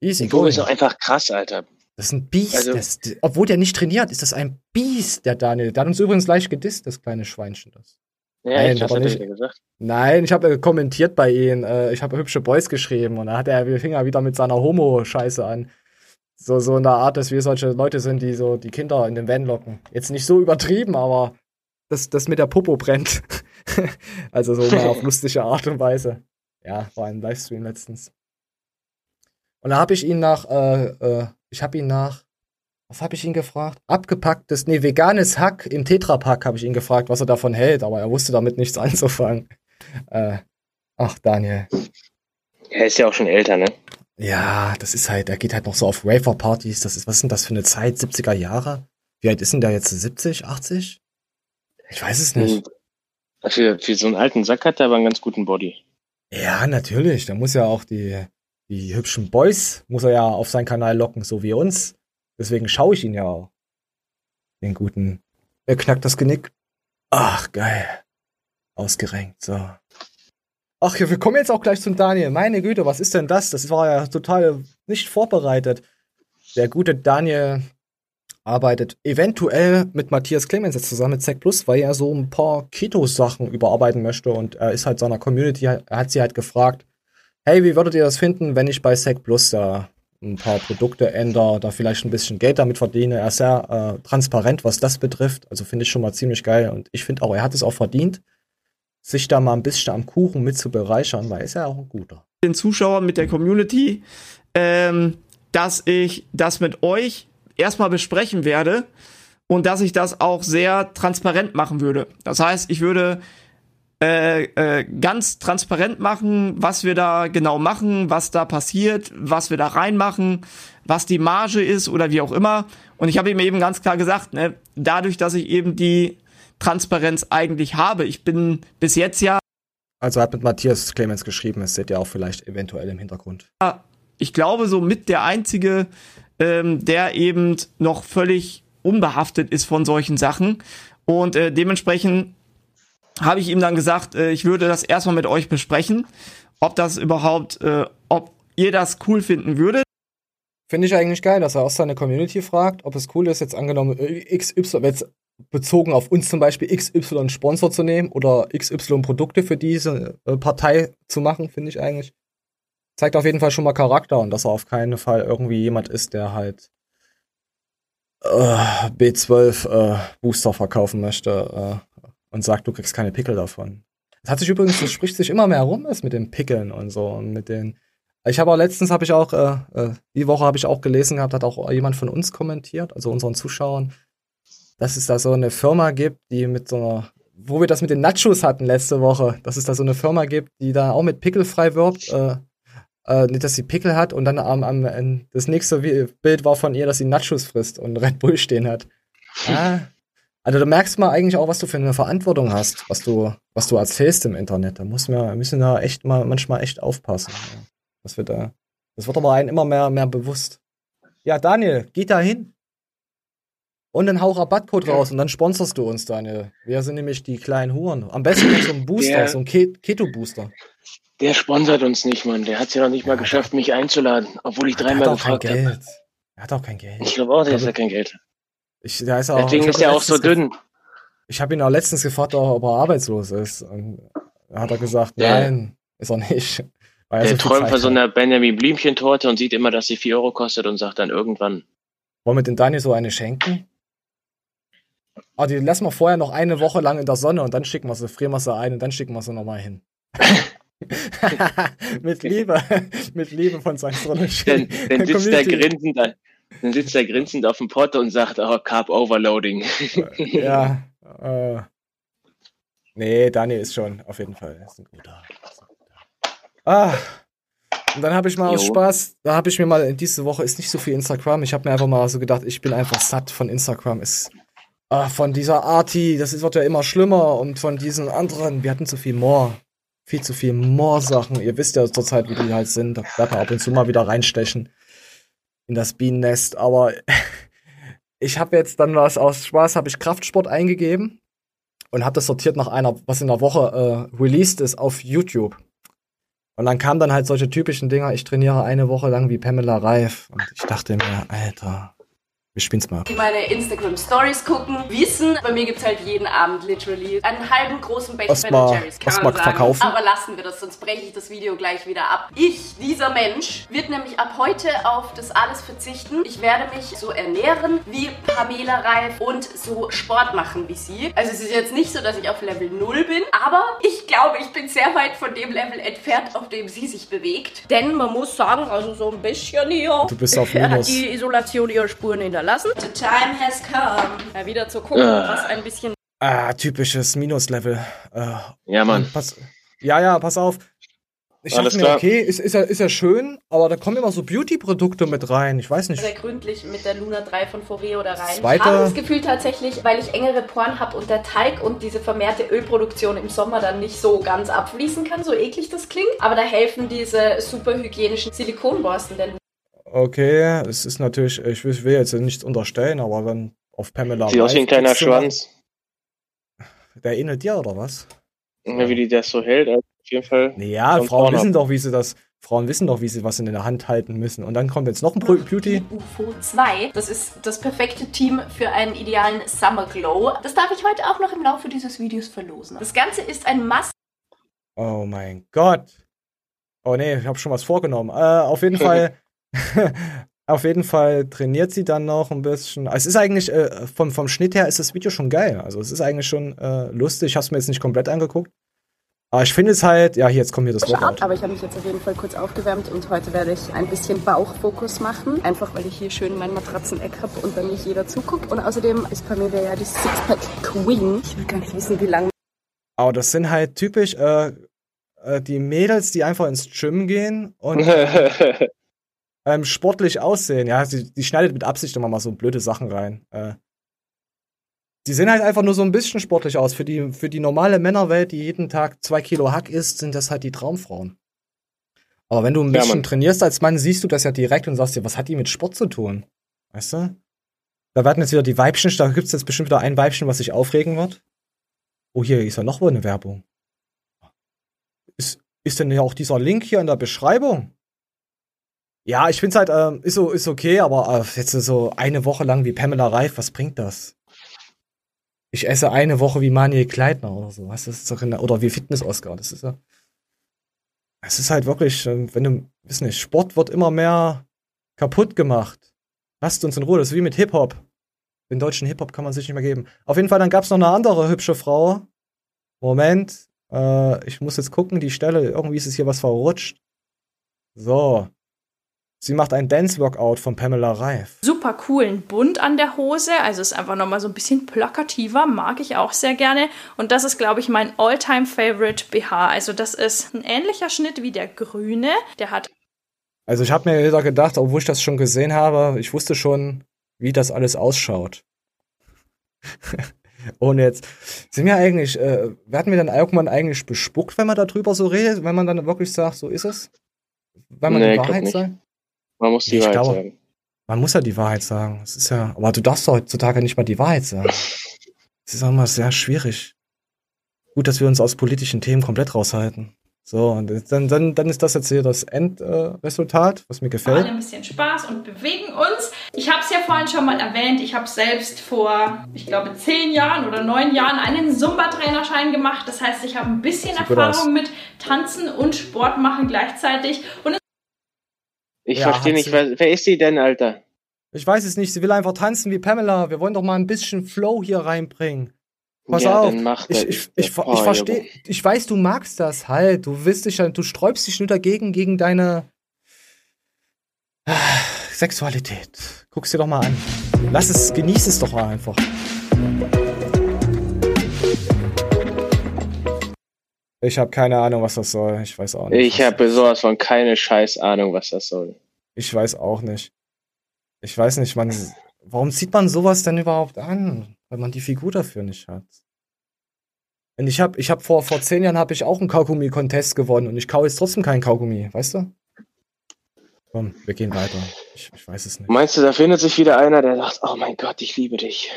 Easy. Go ist doch einfach krass, Alter. Das ist ein Biest. Also, das, obwohl der nicht trainiert, ist das ein Biest, der Daniel. Der hat uns übrigens leicht gedisst, das kleine Schweinchen. Das. Ja, Nein, ich habe nicht gesagt. Nein, ich habe kommentiert bei ihm. Äh, ich habe hübsche Boys geschrieben und da hat er Finger wieder mit seiner Homo-Scheiße an. So, so in der Art, dass wir solche Leute sind, die so die Kinder in den Van locken. Jetzt nicht so übertrieben, aber dass das mit der Popo brennt. (laughs) also so mal auf (laughs) lustige Art und Weise. Ja, war ein Livestream letztens. Und da habe ich ihn nach, äh, äh, ich habe ihn nach, was habe ich ihn gefragt? Abgepacktes, nee, veganes Hack im Tetrapack habe ich ihn gefragt, was er davon hält, aber er wusste damit nichts (laughs) anzufangen. Äh, ach, Daniel. Er ist ja auch schon älter, ne? Ja, das ist halt, er geht halt noch so auf Wafer-Partys. Das ist, was denn das für eine Zeit? 70er Jahre? Wie alt ist denn der jetzt? 70, 80? Ich weiß es nicht. Hm. Für, für so einen alten Sack hat er aber einen ganz guten Body. Ja, natürlich. Da muss ja auch die, die hübschen Boys, muss er ja auf seinen Kanal locken, so wie uns. Deswegen schaue ich ihn ja auch. Den guten. Er knackt das Genick. Ach, geil. Ausgerenkt, so. Ach ja, wir kommen jetzt auch gleich zum Daniel. Meine Güte, was ist denn das? Das war ja total nicht vorbereitet. Der gute Daniel arbeitet eventuell mit Matthias Clemens jetzt zusammen mit Zack Plus, weil er so ein paar Keto-Sachen überarbeiten möchte und er ist halt seiner Community, er hat sie halt gefragt, hey, wie würdet ihr das finden, wenn ich bei Zack Plus da ein paar Produkte ändere, da vielleicht ein bisschen Geld damit verdiene. Er ist sehr äh, transparent, was das betrifft. Also finde ich schon mal ziemlich geil und ich finde auch, er hat es auch verdient sich da mal ein bisschen am Kuchen mit zu bereichern, weil ist ja auch ein guter. Den Zuschauern mit der Community, ähm, dass ich das mit euch erstmal besprechen werde und dass ich das auch sehr transparent machen würde. Das heißt, ich würde äh, äh, ganz transparent machen, was wir da genau machen, was da passiert, was wir da reinmachen, was die Marge ist oder wie auch immer. Und ich habe ihm eben ganz klar gesagt, ne, dadurch, dass ich eben die Transparenz eigentlich habe. Ich bin bis jetzt ja. Also hat mit Matthias Clemens geschrieben, es seht ihr auch vielleicht eventuell im Hintergrund. Ich glaube, so mit der einzige, ähm, der eben noch völlig unbehaftet ist von solchen Sachen. Und äh, dementsprechend habe ich ihm dann gesagt, äh, ich würde das erstmal mit euch besprechen, ob das überhaupt, äh, ob ihr das cool finden würdet. Finde ich eigentlich geil, dass er auch seine Community fragt, ob es cool ist, jetzt angenommen äh, XY, jetzt bezogen auf uns zum Beispiel XY Sponsor zu nehmen oder XY Produkte für diese äh, Partei zu machen, finde ich eigentlich. Zeigt auf jeden Fall schon mal Charakter und dass er auf keinen Fall irgendwie jemand ist, der halt äh, B12 äh, Booster verkaufen möchte äh, und sagt, du kriegst keine Pickel davon. Das hat sich übrigens, das spricht sich immer mehr rum, ist mit den Pickeln und so und mit den. Ich habe auch letztens habe ich auch äh, äh, die Woche habe ich auch gelesen gehabt, hat auch jemand von uns kommentiert, also unseren Zuschauern, dass es da so eine Firma gibt, die mit so einer, wo wir das mit den Nachos hatten letzte Woche, dass es da so eine Firma gibt, die da auch mit Pickel frei wirbt, äh, äh, nicht, dass sie Pickel hat und dann am, am, das nächste Bild war von ihr, dass sie Nachos frisst und Red Bull stehen hat. (laughs) Ah, also du merkst mal eigentlich auch, was du für eine Verantwortung hast, was du, was du erzählst im Internet. Da muss wir, müssen da echt mal manchmal echt aufpassen. Was wir da, das wird aber einem immer mehr, mehr bewusst. Ja, Daniel, geht da hin und dann hau Rabattcode raus und dann sponsorst du uns, Daniel. Wir sind nämlich die kleinen Huren. Am besten so ein Booster, der, so ein Keto-Booster. Der sponsert uns nicht, Mann. Der hat es ja noch nicht mal geschafft, mich einzuladen, obwohl ich dreimal gefragt habe. Er hat auch kein Geld. Ich glaube auch, der hat kein Geld. Ich, der ist auch, Deswegen ist er auch so dünn. Ich habe ihn auch letztens gefragt, ob er arbeitslos ist. Und hat er gesagt, ja. nein, ist er nicht. Weil der so träumt von so einer Benjamin Blümchen-Torte und sieht immer, dass sie 4 Euro kostet und sagt dann irgendwann. Wollen wir den Daniel so eine schenken? Aber die lassen wir vorher noch eine Woche lang in der Sonne und dann schicken wir sie, frieren wir sie ein und dann schicken wir sie nochmal hin. (laughs) (laughs) mit Liebe, (laughs) mit Liebe von St. Sonnenschein. Dann, dann sitzt der grinsend da, dann sitzt der grinsend auf dem Pott und sagt, oh, Carb Overloading. ja, äh, nee, Daniel ist schon auf jeden Fall, ist ein guter. Ah, und dann habe ich mal jo. aus Spaß, da habe ich mir mal, diese Woche ist nicht so viel Instagram, ich habe mir einfach mal so gedacht, ich bin einfach satt von Instagram, ist ah, von dieser Arti, das wird ja immer schlimmer und von diesen anderen, wir hatten zu viel More. Viel zu viel More-Sachen. Ihr wisst ja zurzeit, wie die halt sind. Da werden wir ab und zu mal wieder reinstechen in das Bienennest. Aber (laughs) ich habe jetzt dann was aus Spaß, habe ich Kraftsport eingegeben und habe das sortiert nach einer, was in der Woche äh, released ist auf YouTube. Und dann kamen dann halt solche typischen Dinger, ich trainiere eine Woche lang wie Pamela Reif. Und ich dachte mir, Alter, Wir spielen's mal. Die meine Instagram Stories gucken, wissen, bei mir gibt's halt jeden Abend literally einen halben großen Becher Ben Jerry's. kann man verkaufen. Aber lassen wir das, sonst breche ich das Video gleich wieder ab. Ich, dieser Mensch, wird nämlich ab heute auf das alles verzichten. Ich werde mich so ernähren wie Pamela Reif und so Sport machen wie sie. Also es ist jetzt nicht so, dass ich auf Level 0 bin, aber ich glaube, ich bin sehr weit von dem Level entfernt, auf dem sie sich bewegt. Denn man muss sagen, also so ein bisschen hier Du bist auf (laughs) hat Minus. die Isolation ihre Spuren hinterlassen. The time has come. Mal wieder zu gucken, Ah. was ein bisschen Ah, typisches Minuslevel. Äh, Ja, Mann. pass, ja, ja, pass auf. Ich Alles dachte mir, klar. okay, ist, ist, ja, ist ja schön, aber da kommen immer so Beauty-Produkte mit rein. Ich weiß nicht. sehr gründlich mit der Luna 3 von Foreo da rein. Zweite- Ich habe das Gefühl tatsächlich, weil ich engere Poren habe und der Teig und diese vermehrte Ölproduktion im Sommer dann nicht so ganz abfließen kann, so eklig das klingt. Aber da helfen diese super hygienischen Silikonborsten der Luna. Okay, es ist natürlich, ich will, ich will jetzt nichts unterstellen, aber wenn auf Pamela Sieht aus wie ein kleiner Schwanz. Der ähnelt dir, oder was? Ja, Wie die das so hält, also auf jeden Fall. Naja, Von Frauen wissen doch, wie sie das, Frauen wissen doch, wie sie was in der Hand halten müssen. Und dann kommt jetzt noch ein Pro- Beauty. UFO 2. Das ist das perfekte Team für einen idealen Summer Glow. Das darf ich heute auch noch im Laufe dieses Videos verlosen. Das Ganze ist ein Must Oh mein Gott. Oh nee, ich habe schon was vorgenommen. Äh, auf jeden (laughs) Fall, (laughs) auf jeden Fall trainiert sie dann noch ein bisschen. Es ist eigentlich, äh, vom, vom Schnitt her ist das Video schon geil. Also es ist eigentlich schon äh, lustig. Ich habe es mir jetzt nicht komplett angeguckt. Aber ich finde es halt, ja, jetzt kommt hier das Workout. Aber ich habe mich jetzt auf jeden Fall kurz aufgewärmt und heute werde ich ein bisschen Bauchfokus machen. Einfach weil ich hier schön mein Matratzeneck habe und dann nicht jeder zuguckt. Und außerdem ist Pamela ja die Sixpack Queen. Ich will gar nicht wissen, wie lange Aber das sind halt typisch äh, äh, die Mädels, die einfach ins Gym gehen und (laughs) (laughs) ähm, sportlich aussehen. Ja, die, die schneidet mit Absicht immer mal so blöde Sachen rein. Äh, die sehen halt einfach nur so ein bisschen sportlich aus. Für die, für die normale Männerwelt, die jeden Tag zwei Kilo Hack isst, sind das halt die Traumfrauen. Aber wenn du ein Ja, bisschen Mann. trainierst als Mann, siehst du das ja direkt und sagst dir, was hat die mit Sport zu tun? Weißt du? Da werden jetzt wieder die Weibchen, da gibt's jetzt bestimmt wieder ein Weibchen, was sich aufregen wird. Oh, hier ist ja noch wohl eine Werbung. Ist, ist denn ja auch dieser Link hier in der Beschreibung? Ja, ich find's halt, ähm, ist so, ist okay, aber äh, jetzt so eine Woche lang wie Pamela Reif, was bringt das? Ich esse eine Woche wie Manuel Kleitner oder so, was ist doch in der, oder wie Fitness Oscar, das ist ja. Es ist halt wirklich, ähm, wenn du, wissen nicht, Sport wird immer mehr kaputt gemacht. Lasst uns in Ruhe, das ist wie mit Hip-Hop. Den deutschen Hip-Hop kann man sich nicht mehr geben. Auf jeden Fall, dann gab's noch eine andere hübsche Frau. Moment, äh, ich muss jetzt gucken, die Stelle, irgendwie ist es hier was verrutscht. So. Sie macht ein Dance-Workout von Pamela Reif. super coolen Bund an der Hose. Also ist einfach nochmal so ein bisschen plakativer, mag ich auch sehr gerne. Und das ist, glaube ich, mein All-Time-Favorite BH. Also das ist ein ähnlicher Schnitt wie der grüne. Der hat Also ich habe mir wieder gedacht, obwohl ich das schon gesehen habe, ich wusste schon, wie das alles ausschaut. (laughs) Ohne jetzt. Sind wir eigentlich, äh, werden wir dann irgendwann eigentlich bespuckt, wenn man darüber so redet, wenn man dann wirklich sagt, so ist es? Wenn man Nee, die glaub Wahrheit sagt? Man muss die Ich Wahrheit glaube- sagen. Man muss ja die Wahrheit sagen. Das ist ja, aber du darfst heutzutage nicht mal die Wahrheit sagen. Das ist auch mal sehr schwierig. Gut, dass wir uns aus politischen Themen komplett raushalten. So, und dann, dann, dann ist das jetzt hier das Endresultat, äh, was mir alle gefällt. ein bisschen Spaß und bewegen uns. Ich habe es ja vorhin schon mal erwähnt. Ich habe selbst vor, ich glaube, zehn Jahren oder neun Jahren einen Zumba-Trainerschein gemacht. Das heißt, ich habe ein bisschen Erfahrung mit Tanzen und Sport machen gleichzeitig. Und Ich Ja, verstehe nicht, sie- wer, wer ist die denn, Alter? Ich weiß es nicht, sie will einfach tanzen wie Pamela. Wir wollen doch mal ein bisschen Flow hier reinbringen. Pass ja, auf. Ich, ich, ich, Oh, ich verstehe, ich weiß, du magst das halt. Du willst dich, ja- du sträubst dich nur dagegen, gegen deine ah, Sexualität. Guck's dir doch mal an. Lass es, genieß es doch mal einfach. Ich habe keine Ahnung, was das soll. Ich weiß auch nicht. Ich habe sowas von keine scheiß Ahnung, was das soll. Ich weiß auch nicht. Ich weiß nicht, man. Warum zieht man sowas denn überhaupt an, wenn man die Figur dafür nicht hat? Und ich habe, ich habe vor vor zehn Jahren habe ich auch einen Kaugummi-Contest gewonnen und ich kau jetzt trotzdem keinen Kaugummi, weißt du? Komm, wir gehen weiter. Ich, ich weiß es nicht. Meinst du, da findet sich wieder einer, der sagt, oh mein Gott, ich liebe dich.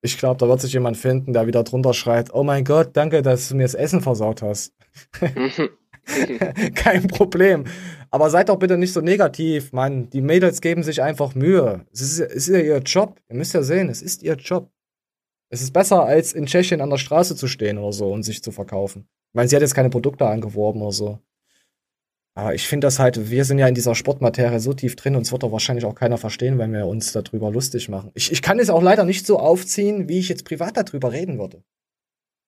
Ich glaube, da wird sich jemand finden, der wieder drunter schreit: Oh mein Gott, danke, dass du mir das Essen versaut hast. (laughs) Kein Problem. Aber seid doch bitte nicht so negativ, Mann. Die Mädels geben sich einfach Mühe. Es ist, es ist ja ihr Job. Ihr müsst ja sehen, es ist ihr Job. Es ist besser, als in Tschechien an der Straße zu stehen oder so und sich zu verkaufen. Ich meine, sie hat jetzt keine Produkte angeworben oder so. Aber ich finde das halt, wir sind ja in dieser Sportmaterie so tief drin, uns wird doch wahrscheinlich auch keiner verstehen, wenn wir uns darüber lustig machen. Ich, ich kann es auch leider nicht so aufziehen, wie ich jetzt privat darüber reden würde.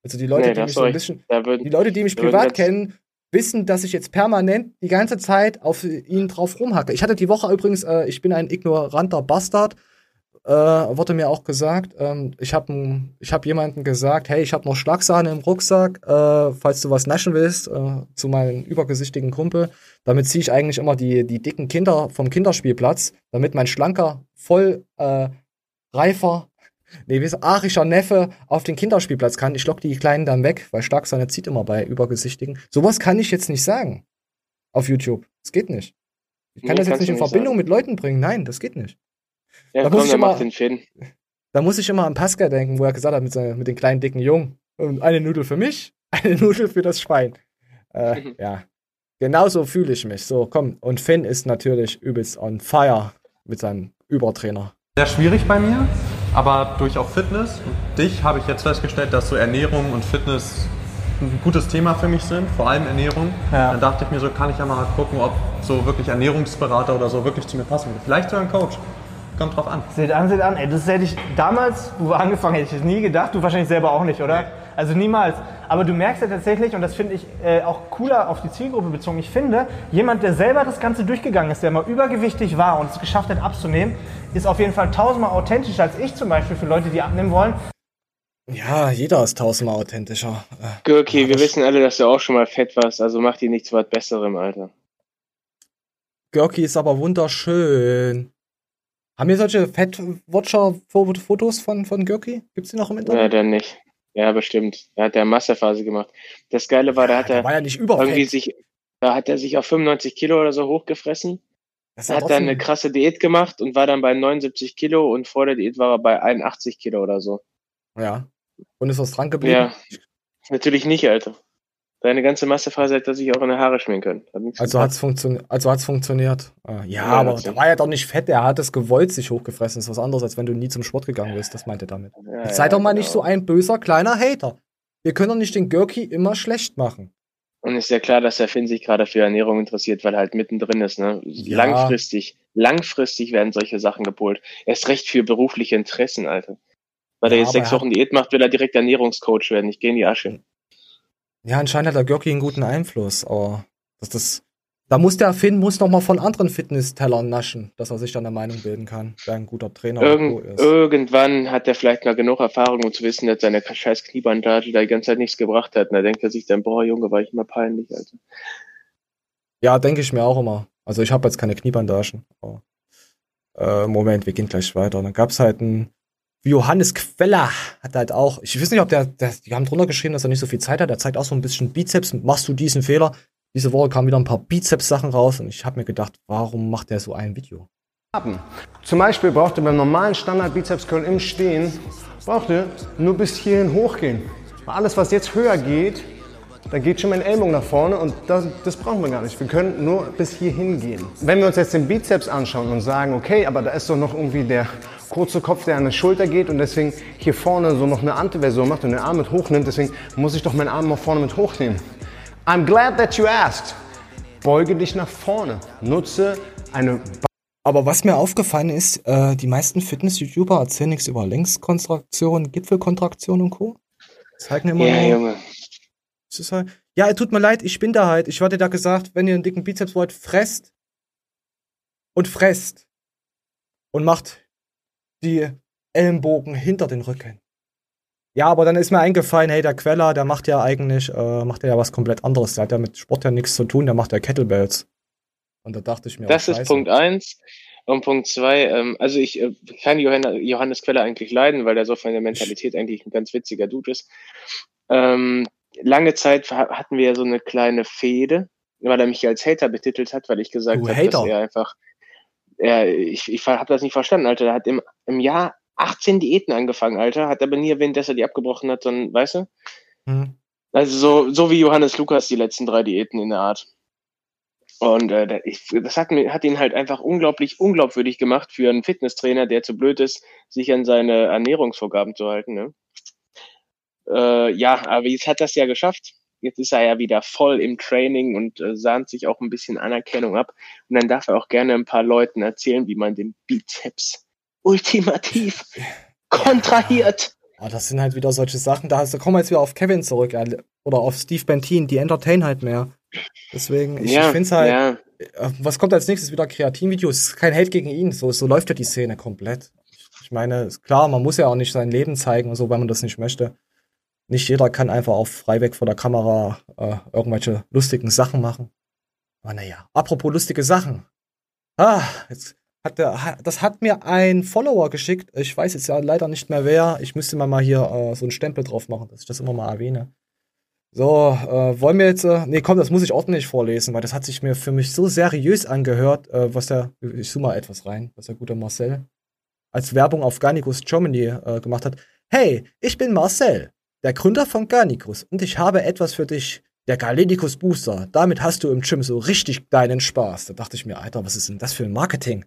Also die Leute, Nee, die mich so ein bisschen, würden, die Leute, die mich privat kennen, wissen, dass ich jetzt permanent die ganze Zeit auf ihn drauf rumhacke. Ich hatte die Woche übrigens, äh, ich bin ein ignoranter Bastard, äh, wurde mir auch gesagt. Ähm, ich habe ich hab jemanden gesagt, hey, ich habe noch Schlagsahne im Rucksack, äh, falls du was naschen willst, äh, zu meinem übergesichtigen Kumpel. Damit ziehe ich eigentlich immer die, die dicken Kinder vom Kinderspielplatz, damit mein schlanker, voll äh, reifer, (laughs) nee, wie ist- arischer Neffe auf den Kinderspielplatz kann. Ich lock die Kleinen dann weg, weil Schlagsahne zieht immer bei übergesichtigen. Sowas kann ich jetzt nicht sagen auf YouTube. Das geht nicht. Ich kann Nee, das jetzt nicht in nicht Verbindung sagen. mit Leuten bringen. Nein, das geht nicht. Ja, da komm, muss ich immer- den Fäden. Da muss ich immer an Pascal denken, wo er gesagt hat, mit, seinen, mit den kleinen dicken Jungen. Und eine Nudel für mich, (laughs) eine Nudel für das Schwein. Äh, Mhm. (laughs) ja. Genauso fühle ich mich. So, komm. Und Finn ist natürlich übelst on fire mit seinem Übertrainer. Sehr schwierig bei mir, aber durch auch Fitness und dich habe ich jetzt festgestellt, dass so Ernährung und Fitness ein gutes Thema für mich sind, vor allem Ernährung. Ja. Dann dachte ich mir so, kann ich ja mal gucken, ob so wirklich Ernährungsberater oder so wirklich zu mir passen würde. Vielleicht sogar ein Coach. Kommt drauf an. Seht an, seht an. Ey, das hätte ich damals, wo wir angefangen hätte ich das nie gedacht. Du wahrscheinlich selber auch nicht, oder? Also niemals. Aber du merkst ja tatsächlich, und das finde ich äh, auch cooler auf die Zielgruppe bezogen, ich finde, jemand, der selber das Ganze durchgegangen ist, der mal übergewichtig war und es geschafft hat abzunehmen, ist auf jeden Fall tausendmal authentischer als ich zum Beispiel für Leute, die abnehmen wollen. Ja, jeder ist tausendmal authentischer. Äh, Gürki, Ja, wir wissen alle, dass du auch schon mal fett warst, also mach dir nichts was Besserem, Alter. Görki ist aber wunderschön. Haben wir solche Fettwatcher-Fotos von, von Görki? Gibt's die noch im Ja, Internet? dann nicht. Ja, bestimmt. Da hat er Massephase gemacht. Das Geile war, da hat er war ja nicht irgendwie sich, da hat er sich auf 95 Kilo oder so hochgefressen. Das Er hat dann eine krasse Diät gemacht und war dann bei 79 Kilo und vor der Diät war er bei 81 Kilo oder so. Ja. Und ist was dran geblieben? Ja. Natürlich nicht, Alter. Seine ganze Massephase hätte er sich auch in die Haare schminken können. Hat Also gebracht. hat's funktioniert. Also hat's funktioniert. Äh, ja, Ja, aber ja. war ja doch nicht fett. Er hat es gewollt sich hochgefressen. Das ist was anderes, als wenn du nie zum Sport gegangen bist. Das meinte er damit. Ja, Jetzt sei doch mal genau. nicht so ein böser kleiner Hater. Wir können doch nicht den Görki immer schlecht machen. Und ist ja klar, dass der Finn sich gerade für Ernährung interessiert, weil er halt mittendrin ist. Ne? Ja. Langfristig, langfristig werden solche Sachen gepolt. Erst recht für berufliche Interessen, Alter. Weil Ja, er jetzt sechs er hat- Wochen Diät macht, will er direkt Ernährungscoach werden. Ich gehe in die Asche. Ja, anscheinend hat der Görki einen guten Einfluss, aber das, das, da muss der Finn muss noch mal von anderen Fitnesstellern naschen, dass er sich dann eine Meinung bilden kann, wer ein guter Trainer Irgend, ist. irgendwann hat er vielleicht mal genug Erfahrung, um zu wissen, dass seine scheiß Kniebandage da die ganze Zeit nichts gebracht hat. Und da denkt er sich dann, boah, Junge, war ich immer peinlich, Alter. Ja, denke ich mir auch immer. Also ich habe jetzt keine Kniebandagen. Aber, äh, Moment, wir gehen gleich weiter. Dann gab's halt einen Johannes Queller, hat halt auch, ich weiß nicht, ob der, der, die haben drunter geschrieben, dass er nicht so viel Zeit hat. Der zeigt auch so ein bisschen Bizeps. Machst du diesen Fehler? Diese Woche kamen wieder ein paar Bizeps-Sachen raus und ich habe mir gedacht, warum macht der so ein Video? Zum Beispiel braucht ihr beim normalen Standard Bizeps Curl im Stehen, braucht ihr nur bis hierhin hochgehen. Weil Alles, was jetzt höher geht, da geht schon mein Ellbogen nach vorne und das, das brauchen wir gar nicht. Wir können nur bis hierhin gehen. Wenn wir uns jetzt den Bizeps anschauen und sagen, okay, aber da ist doch noch irgendwie der kurze Kopf, der an die Schulter geht und deswegen hier vorne so noch eine Anteversion macht und den Arm mit hochnimmt, deswegen muss ich doch meinen Arm mal vorne mit hochnehmen. I'm glad that you asked. Beuge dich nach vorne. Nutze eine Aber was mir aufgefallen ist, äh, die meisten Fitness-YouTuber erzählen nichts über Längskontraktion, Gipfelkontraktion und Co. Zeigen immer Ja, nur, Junge. Es ist halt, ja, tut mir leid, ich bin da halt. Ich hatte da gesagt, wenn ihr einen dicken Bizeps wollt, fresst und fresst und macht die Ellenbogen hinter den Rücken. Ja, aber dann ist mir eingefallen, hey, der Queller, der macht ja eigentlich, äh, macht ja was komplett anderes. Der hat ja mit Sport ja nichts zu tun, der macht ja Kettlebells. Und da dachte ich mir, Das oh, ist. Punkt eins. Und Punkt zwei, ähm, also ich äh, kann Johanna, Johannes Queller eigentlich leiden, weil er so von der Mentalität eigentlich ein ganz witziger Dude ist. Ähm, lange Zeit ha- hatten wir ja so eine kleine Fehde, weil er mich als Hater betitelt hat, weil ich gesagt habe, dass er einfach, er, ich, ich habe das nicht verstanden, Alter. Er hat im, im Jahr 18 Diäten angefangen, Alter, hat aber nie erwähnt, dass er die abgebrochen hat, sondern, weißt du? Hm. Also so, so wie Johannes Lukas die letzten drei Diäten in der Art. Und äh, ich, das hat, hat ihn halt einfach unglaublich unglaubwürdig gemacht für einen Fitnesstrainer, der zu blöd ist, sich an seine Ernährungsvorgaben zu halten. Ne? Äh, ja, aber jetzt hat das ja geschafft. Jetzt ist er ja wieder voll im Training und äh, sahnt sich auch ein bisschen Anerkennung ab. Und dann darf er auch gerne ein paar Leuten erzählen, wie man den Bizeps ultimativ (laughs) kontrahiert. Ja, das sind halt wieder solche Sachen. Da, da kommen wir jetzt wieder auf Kevin zurück oder auf Steve Bentin. Die entertain halt mehr. Deswegen, ich, ja, ich finde es halt. Ja. Äh, was kommt als nächstes wieder? Es ist kein Hate gegen ihn. So, so läuft ja die Szene komplett. Ich meine, klar, man muss ja auch nicht sein Leben zeigen und so, wenn man das nicht möchte nicht jeder kann einfach auf freiweg vor der Kamera äh, irgendwelche lustigen Sachen machen. Aber naja, apropos lustige Sachen. Ah, jetzt hat der, das hat mir ein Follower geschickt. Ich weiß jetzt ja leider nicht mehr wer. Ich müsste mal, mal hier äh, so einen Stempel drauf machen, dass ich das immer mal erwähne. So, äh, wollen wir jetzt. Äh, nee, komm, das muss ich ordentlich vorlesen, weil das hat sich mir für mich so seriös angehört, äh, was der. Ich zoome mal etwas rein, was der gute Marcel als Werbung auf Garnicus Germany äh, gemacht hat. Hey, ich bin Marcel der Gründer von Garnicus, und ich habe etwas für dich. Der Galenicus Booster. Damit hast du im Gym so richtig deinen Spaß. Da dachte ich mir, Alter, was ist denn das für ein Marketing?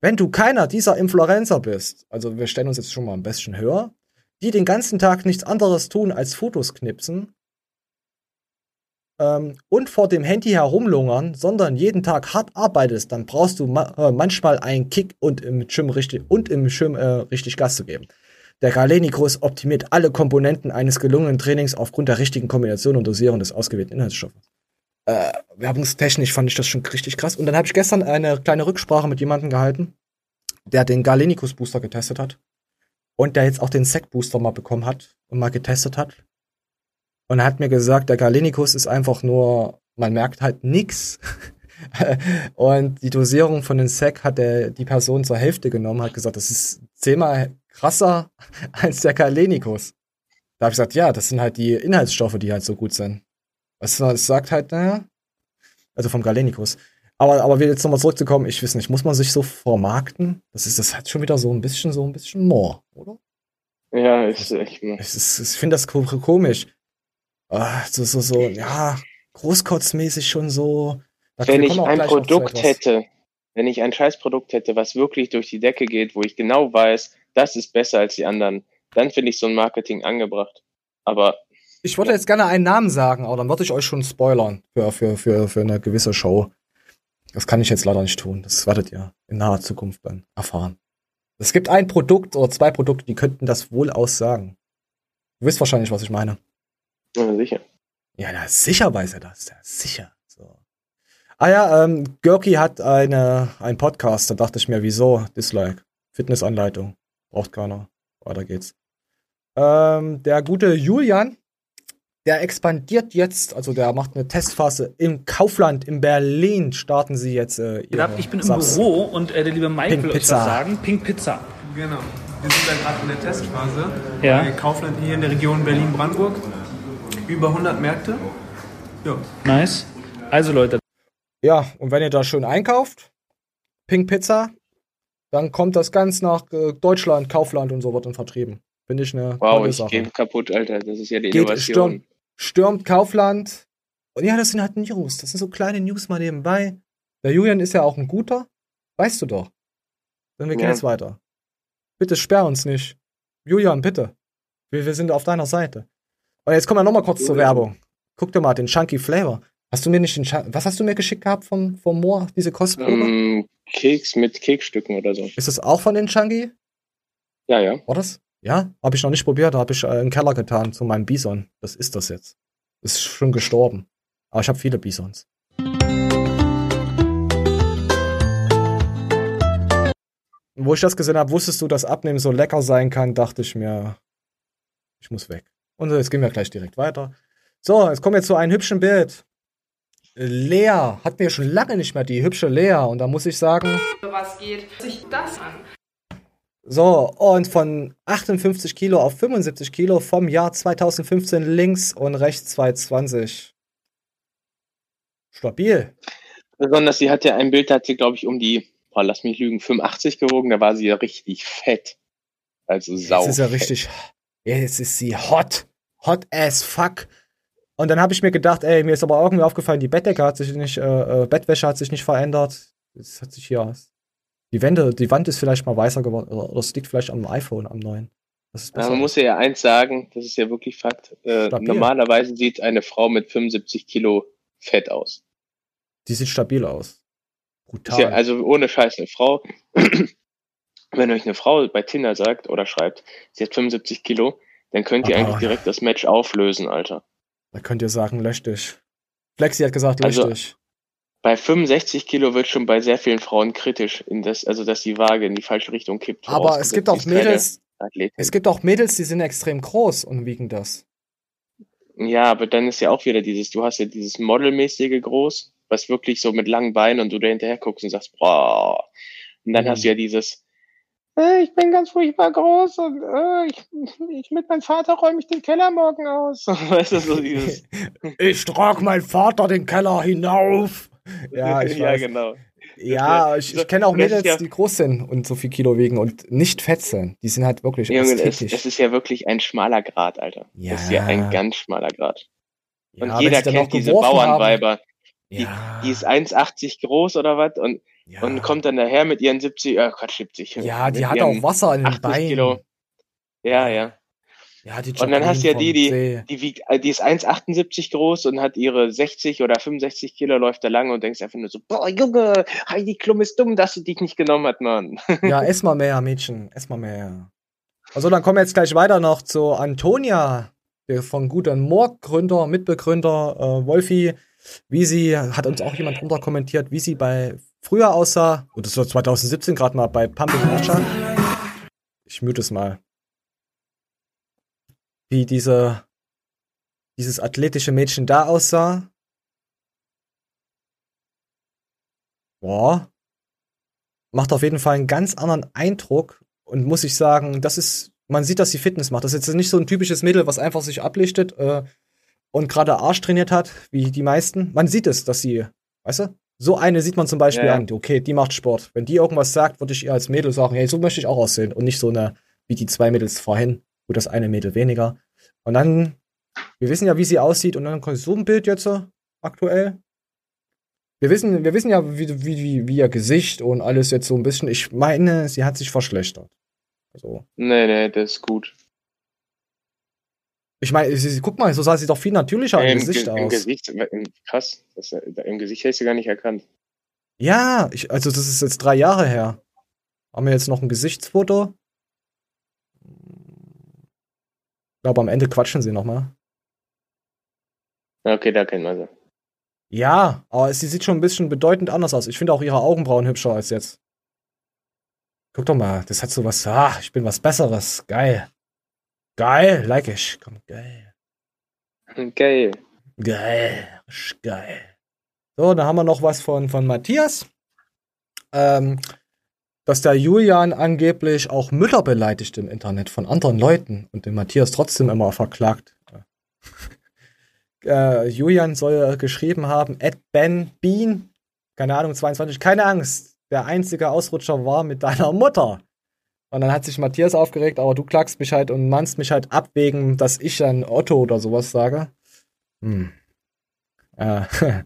Wenn du keiner dieser Influencer bist, also wir stellen uns jetzt schon mal ein bisschen höher, die den ganzen Tag nichts anderes tun als Fotos knipsen ähm, und vor dem Handy herumlungern, sondern jeden Tag hart arbeitest, dann brauchst du ma äh, manchmal einen Kick und im Gym richtig und im Gym äh, richtig Gas zu geben. Der Galenicus optimiert alle Komponenten eines gelungenen Trainings aufgrund der richtigen Kombination und Dosierung des ausgewählten Inhaltsstoffes. Äh, werbungstechnisch fand ich das schon richtig krass. Und dann habe ich gestern eine kleine Rücksprache mit jemandem gehalten, der den Galenicus Booster getestet hat. Und der jetzt auch den Sec Booster mal bekommen hat und mal getestet hat. Und er hat mir gesagt, der Galenicus ist einfach nur, man merkt halt nix. (laughs) und die Dosierung von den Sec hat der, die Person zur Hälfte genommen, hat gesagt, das ist zehnmal krasser (laughs) als der Kalenikus. Da habe ich gesagt, ja, das sind halt die Inhaltsstoffe, die halt so gut sind. Was es sagt halt, naja, also vom Galenikus. Aber, aber jetzt nochmal zurückzukommen, ich weiß nicht, muss man sich so vermarkten? Das ist das halt schon wieder so ein bisschen, so ein bisschen more, oder? Ja, ist echt. Ne. Ich, ich finde das komisch. Ah, so, so, so, ja, großkotzmäßig schon so. Wenn ich ein Produkt hätte, wenn ich ein Scheißprodukt hätte, was wirklich durch die Decke geht, wo ich genau weiß, das ist besser als die anderen, dann finde ich so ein Marketing angebracht. Aber. Ich wollte jetzt gerne einen Namen sagen, aber dann würde ich euch schon spoilern für, für, für, für eine gewisse Show. Das kann ich jetzt leider nicht tun. Das werdet ihr in naher Zukunft dann erfahren. Es gibt ein Produkt oder zwei Produkte, die könnten das wohl aussagen. Du wisst wahrscheinlich, was ich meine. Ja, sicher. Ja, na, sicher weiß er das. Ja, sicher. So. Ah ja, ähm, Görki hat eine, einen Podcast, da dachte ich mir, wieso? Dislike. Fitnessanleitung. Braucht keiner. Weiter geht's. Ähm, der gute Julian, der expandiert jetzt, also der macht eine Testphase im Kaufland in Berlin. Starten sie jetzt. Äh, ich bin im Subs. Büro und äh, der liebe Michael will euch was sagen. Pink Pizza. Genau. Wir sind da gerade in der Testphase. Ja. Bei Kaufland hier in der Region Berlin-Brandenburg. Über 100 Märkte. Ja. Nice. Also Leute. Ja, und wenn ihr da schön einkauft, Pink Pizza, dann kommt das ganz nach äh, Deutschland, Kaufland und so wird dann vertrieben. Finde ich eine Wow, ich Sache. gehe kaputt, Alter. Das ist ja die Geht, Innovation. Stürmt, stürmt Kaufland. Und ja, das sind halt News. Das sind so kleine News mal nebenbei. Der Julian ist ja auch ein guter. Weißt du doch. Dann wir gehen ja. jetzt weiter. Bitte sperr uns nicht. Julian, bitte. Wir, wir sind auf deiner Seite. Und jetzt kommen wir nochmal kurz Julian. zur Werbung. Guck dir mal den Chunky Flavor. Hast du mir nicht den Ch Was hast du mir geschickt gehabt vom, vom Moor, diese Kostprobe? Ähm, Keks mit Keksstücken oder so. Ist das auch von den Chunky? Ja, ja. War das? Ja? Habe ich noch nicht probiert, da habe ich äh, im Keller getan zu meinem Bison. Das ist das jetzt. Ist schon gestorben. Aber ich habe viele Bisons. Wo ich das gesehen habe, wusstest du, dass Abnehmen so lecker sein kann, dachte ich mir, ich muss weg. Und jetzt gehen wir gleich direkt weiter. So, jetzt kommen wir zu einem hübschen Bild. Lea hat mir schon lange nicht mehr die hübsche Lea und da muss ich sagen. Was geht sich das an? So, und von 58 Kilo auf 75 Kilo vom Jahr 2015 links und rechts 220. Stabil. Besonders, sie hatte ein Bild, da hat sie, glaube ich, um die, boah, lass mich lügen, 85 gewogen, da war sie ja richtig fett. Also sau. Jetzt ist ja richtig, jetzt ist sie hot. hot as fuck. Und dann habe ich mir gedacht, ey, mir ist aber irgendwie aufgefallen, die Bettdecke hat sich nicht, äh, äh, Bettwäsche hat sich nicht verändert. Es hat sich hier, die Wände, die Wand ist vielleicht mal weißer geworden, oder, es liegt vielleicht am iPhone, am neuen. Ja, man muss ja eins sagen, das ist ja wirklich Fakt. Äh, normalerweise sieht eine Frau mit 75 Kilo fett aus. Die sieht stabil aus. Brutal. Ja, also ohne Scheiß, eine Frau, (clears throat) wenn euch eine Frau bei Tinder sagt oder schreibt, sie hat 75 Kilo, dann könnt ihr Aber eigentlich (laughs) direkt das Match auflösen, Alter. Da könnt ihr sagen, lösch dich. Flexi hat gesagt, lösch also, dich. Bei 65 Kilo wird schon bei sehr vielen Frauen kritisch, das, also dass die Waage in die falsche Richtung kippt. Aber es gibt auch Mädels, es gibt auch Mädels, die sind extrem groß und wiegen das. Ja, aber dann ist ja auch wieder dieses, du hast ja dieses modelmäßige groß, was wirklich so mit langen Beinen und du da hinterher guckst und sagst, boah. Und dann mhm. hast du ja dieses, äh, ich bin ganz furchtbar groß und äh, ich, ich mit meinem Vater räume ich den Keller morgen aus. (laughs) weißt du, so dieses. (laughs) ich trage meinen Vater den Keller hinauf. Ja, (laughs) ich ja, genau. Ja, ich, ich kenne auch Mädels, ja, die groß sind und so viel Kilo wiegen und nicht fett sind. Die sind halt wirklich Junge, es, es, ist ja wirklich ein schmaler Grad, Alter. Ja. Das ist ja ein ganz schmaler Grad. Und ja, jeder kennt diese Bauernweiber. Die, ja. die ist 1,80 groß oder was und, ja. und kommt dann daher mit ihren 70, äh, Quatsch, 70. Ja, die hat auch Wasser in den Beinen. Kilo. Ja, ja. Ja, die und dann hast du ja die, die, die, wiegt, äh, die ist 1,78 groß und hat ihre 60 oder 65 Kilo, läuft da lang und denkst einfach nur so, boah, Junge, Heidi Klum ist dumm, dass sie dich nicht genommen hat, Mann. Ja, (laughs) ess mal mehr, Mädchen, ess mal mehr. Also, dann kommen wir jetzt gleich weiter noch zu Antonia, der von Guten Morg Gründer, Mitbegründer, äh, Wolfi. Wie sie, hat uns auch jemand drunter kommentiert, wie sie bei früher aussah, und das war 2017 gerade mal bei Pumping Nature. Ich müde es mal wie diese, dieses athletische Mädchen da aussah. Boah. Macht auf jeden Fall einen ganz anderen Eindruck und muss ich sagen, das ist, man sieht, dass sie Fitness macht. Das ist jetzt nicht so ein typisches Mädel, was einfach sich ablichtet äh, und gerade Arsch trainiert hat, wie die meisten. Man sieht es, dass sie, weißt du, so eine sieht man zum Beispiel ja. an, okay, die macht Sport. Wenn die irgendwas sagt, würde ich ihr als Mädel sagen, hey, so möchte ich auch aussehen und nicht so eine, wie die zwei Mädels vorhin. Gut, das eine Mädel weniger. Und dann, wir wissen ja, wie sie aussieht und dann kommt so ein Bild jetzt aktuell. Wir wissen, wir wissen ja, wie, wie, wie ihr Gesicht und alles jetzt so ein bisschen. Ich meine, sie hat sich verschlechtert. Also. Nee, nee, das ist gut. Ich meine, guck mal, so sah sie doch viel natürlicher ja, im, Gesicht Ge aus. Im Gesicht, krass, das, im Gesicht hätte ich sie gar nicht erkannt. Ja, ich, also das ist jetzt drei Jahre her. Haben wir jetzt noch ein Gesichtsfoto? Ich glaube, am Ende quatschen sie nochmal. Okay, da kennen wir sie. Ja, aber sie sieht schon ein bisschen bedeutend anders aus. Ich finde auch ihre Augenbrauen hübscher als jetzt. Guck doch mal, das hat so was. Ah, ich bin was Besseres. Geil. Geil, like ich. Komm, geil. Geil. Geil. Geil. So, dann haben wir noch was von, von Matthias. Ähm, dass der Julian angeblich auch Mütter beleidigt im Internet von anderen Leuten und den Matthias trotzdem immer verklagt. (laughs) äh, Julian soll geschrieben haben, Ed Ben Bean, keine Ahnung, 22, keine Angst, der einzige Ausrutscher war mit deiner Mutter. Und dann hat sich Matthias aufgeregt, aber du klagst mich halt und mannst mich halt ab wegen, dass ich dann Otto oder sowas sage. Hm. Äh, (laughs)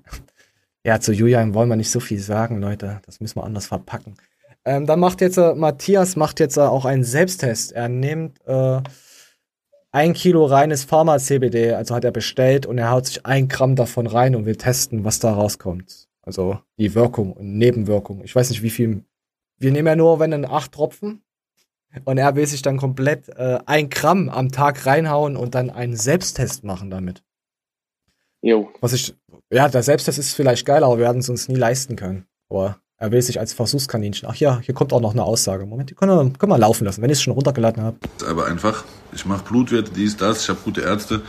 ja, zu Julian wollen wir nicht so viel sagen, Leute. Das müssen wir anders verpacken. Ähm, dann macht jetzt äh, Matthias macht jetzt äh, auch einen Selbsttest. Er nimmt äh, ein Kilo reines Pharma-CBD, also hat er bestellt und er haut sich ein Gramm davon rein und will testen, was da rauskommt. Also die Wirkung und Nebenwirkung. Ich weiß nicht, wie viel. Wir nehmen ja nur, wenn dann acht Tropfen. Und er will sich dann komplett äh, ein Gramm am Tag reinhauen und dann einen Selbsttest machen damit. Jo. Was ich, ja, der Selbsttest ist vielleicht geil, aber wir werden es uns nie leisten können. Aber er will sich als Versuchskaninchen. Ach ja, hier kommt auch noch eine Aussage. Moment, die können wir, können wir laufen lassen, wenn ich es schon runtergeladen habe. Aber einfach, ich mache Blutwerte, dies, das, ich habe gute Ärzte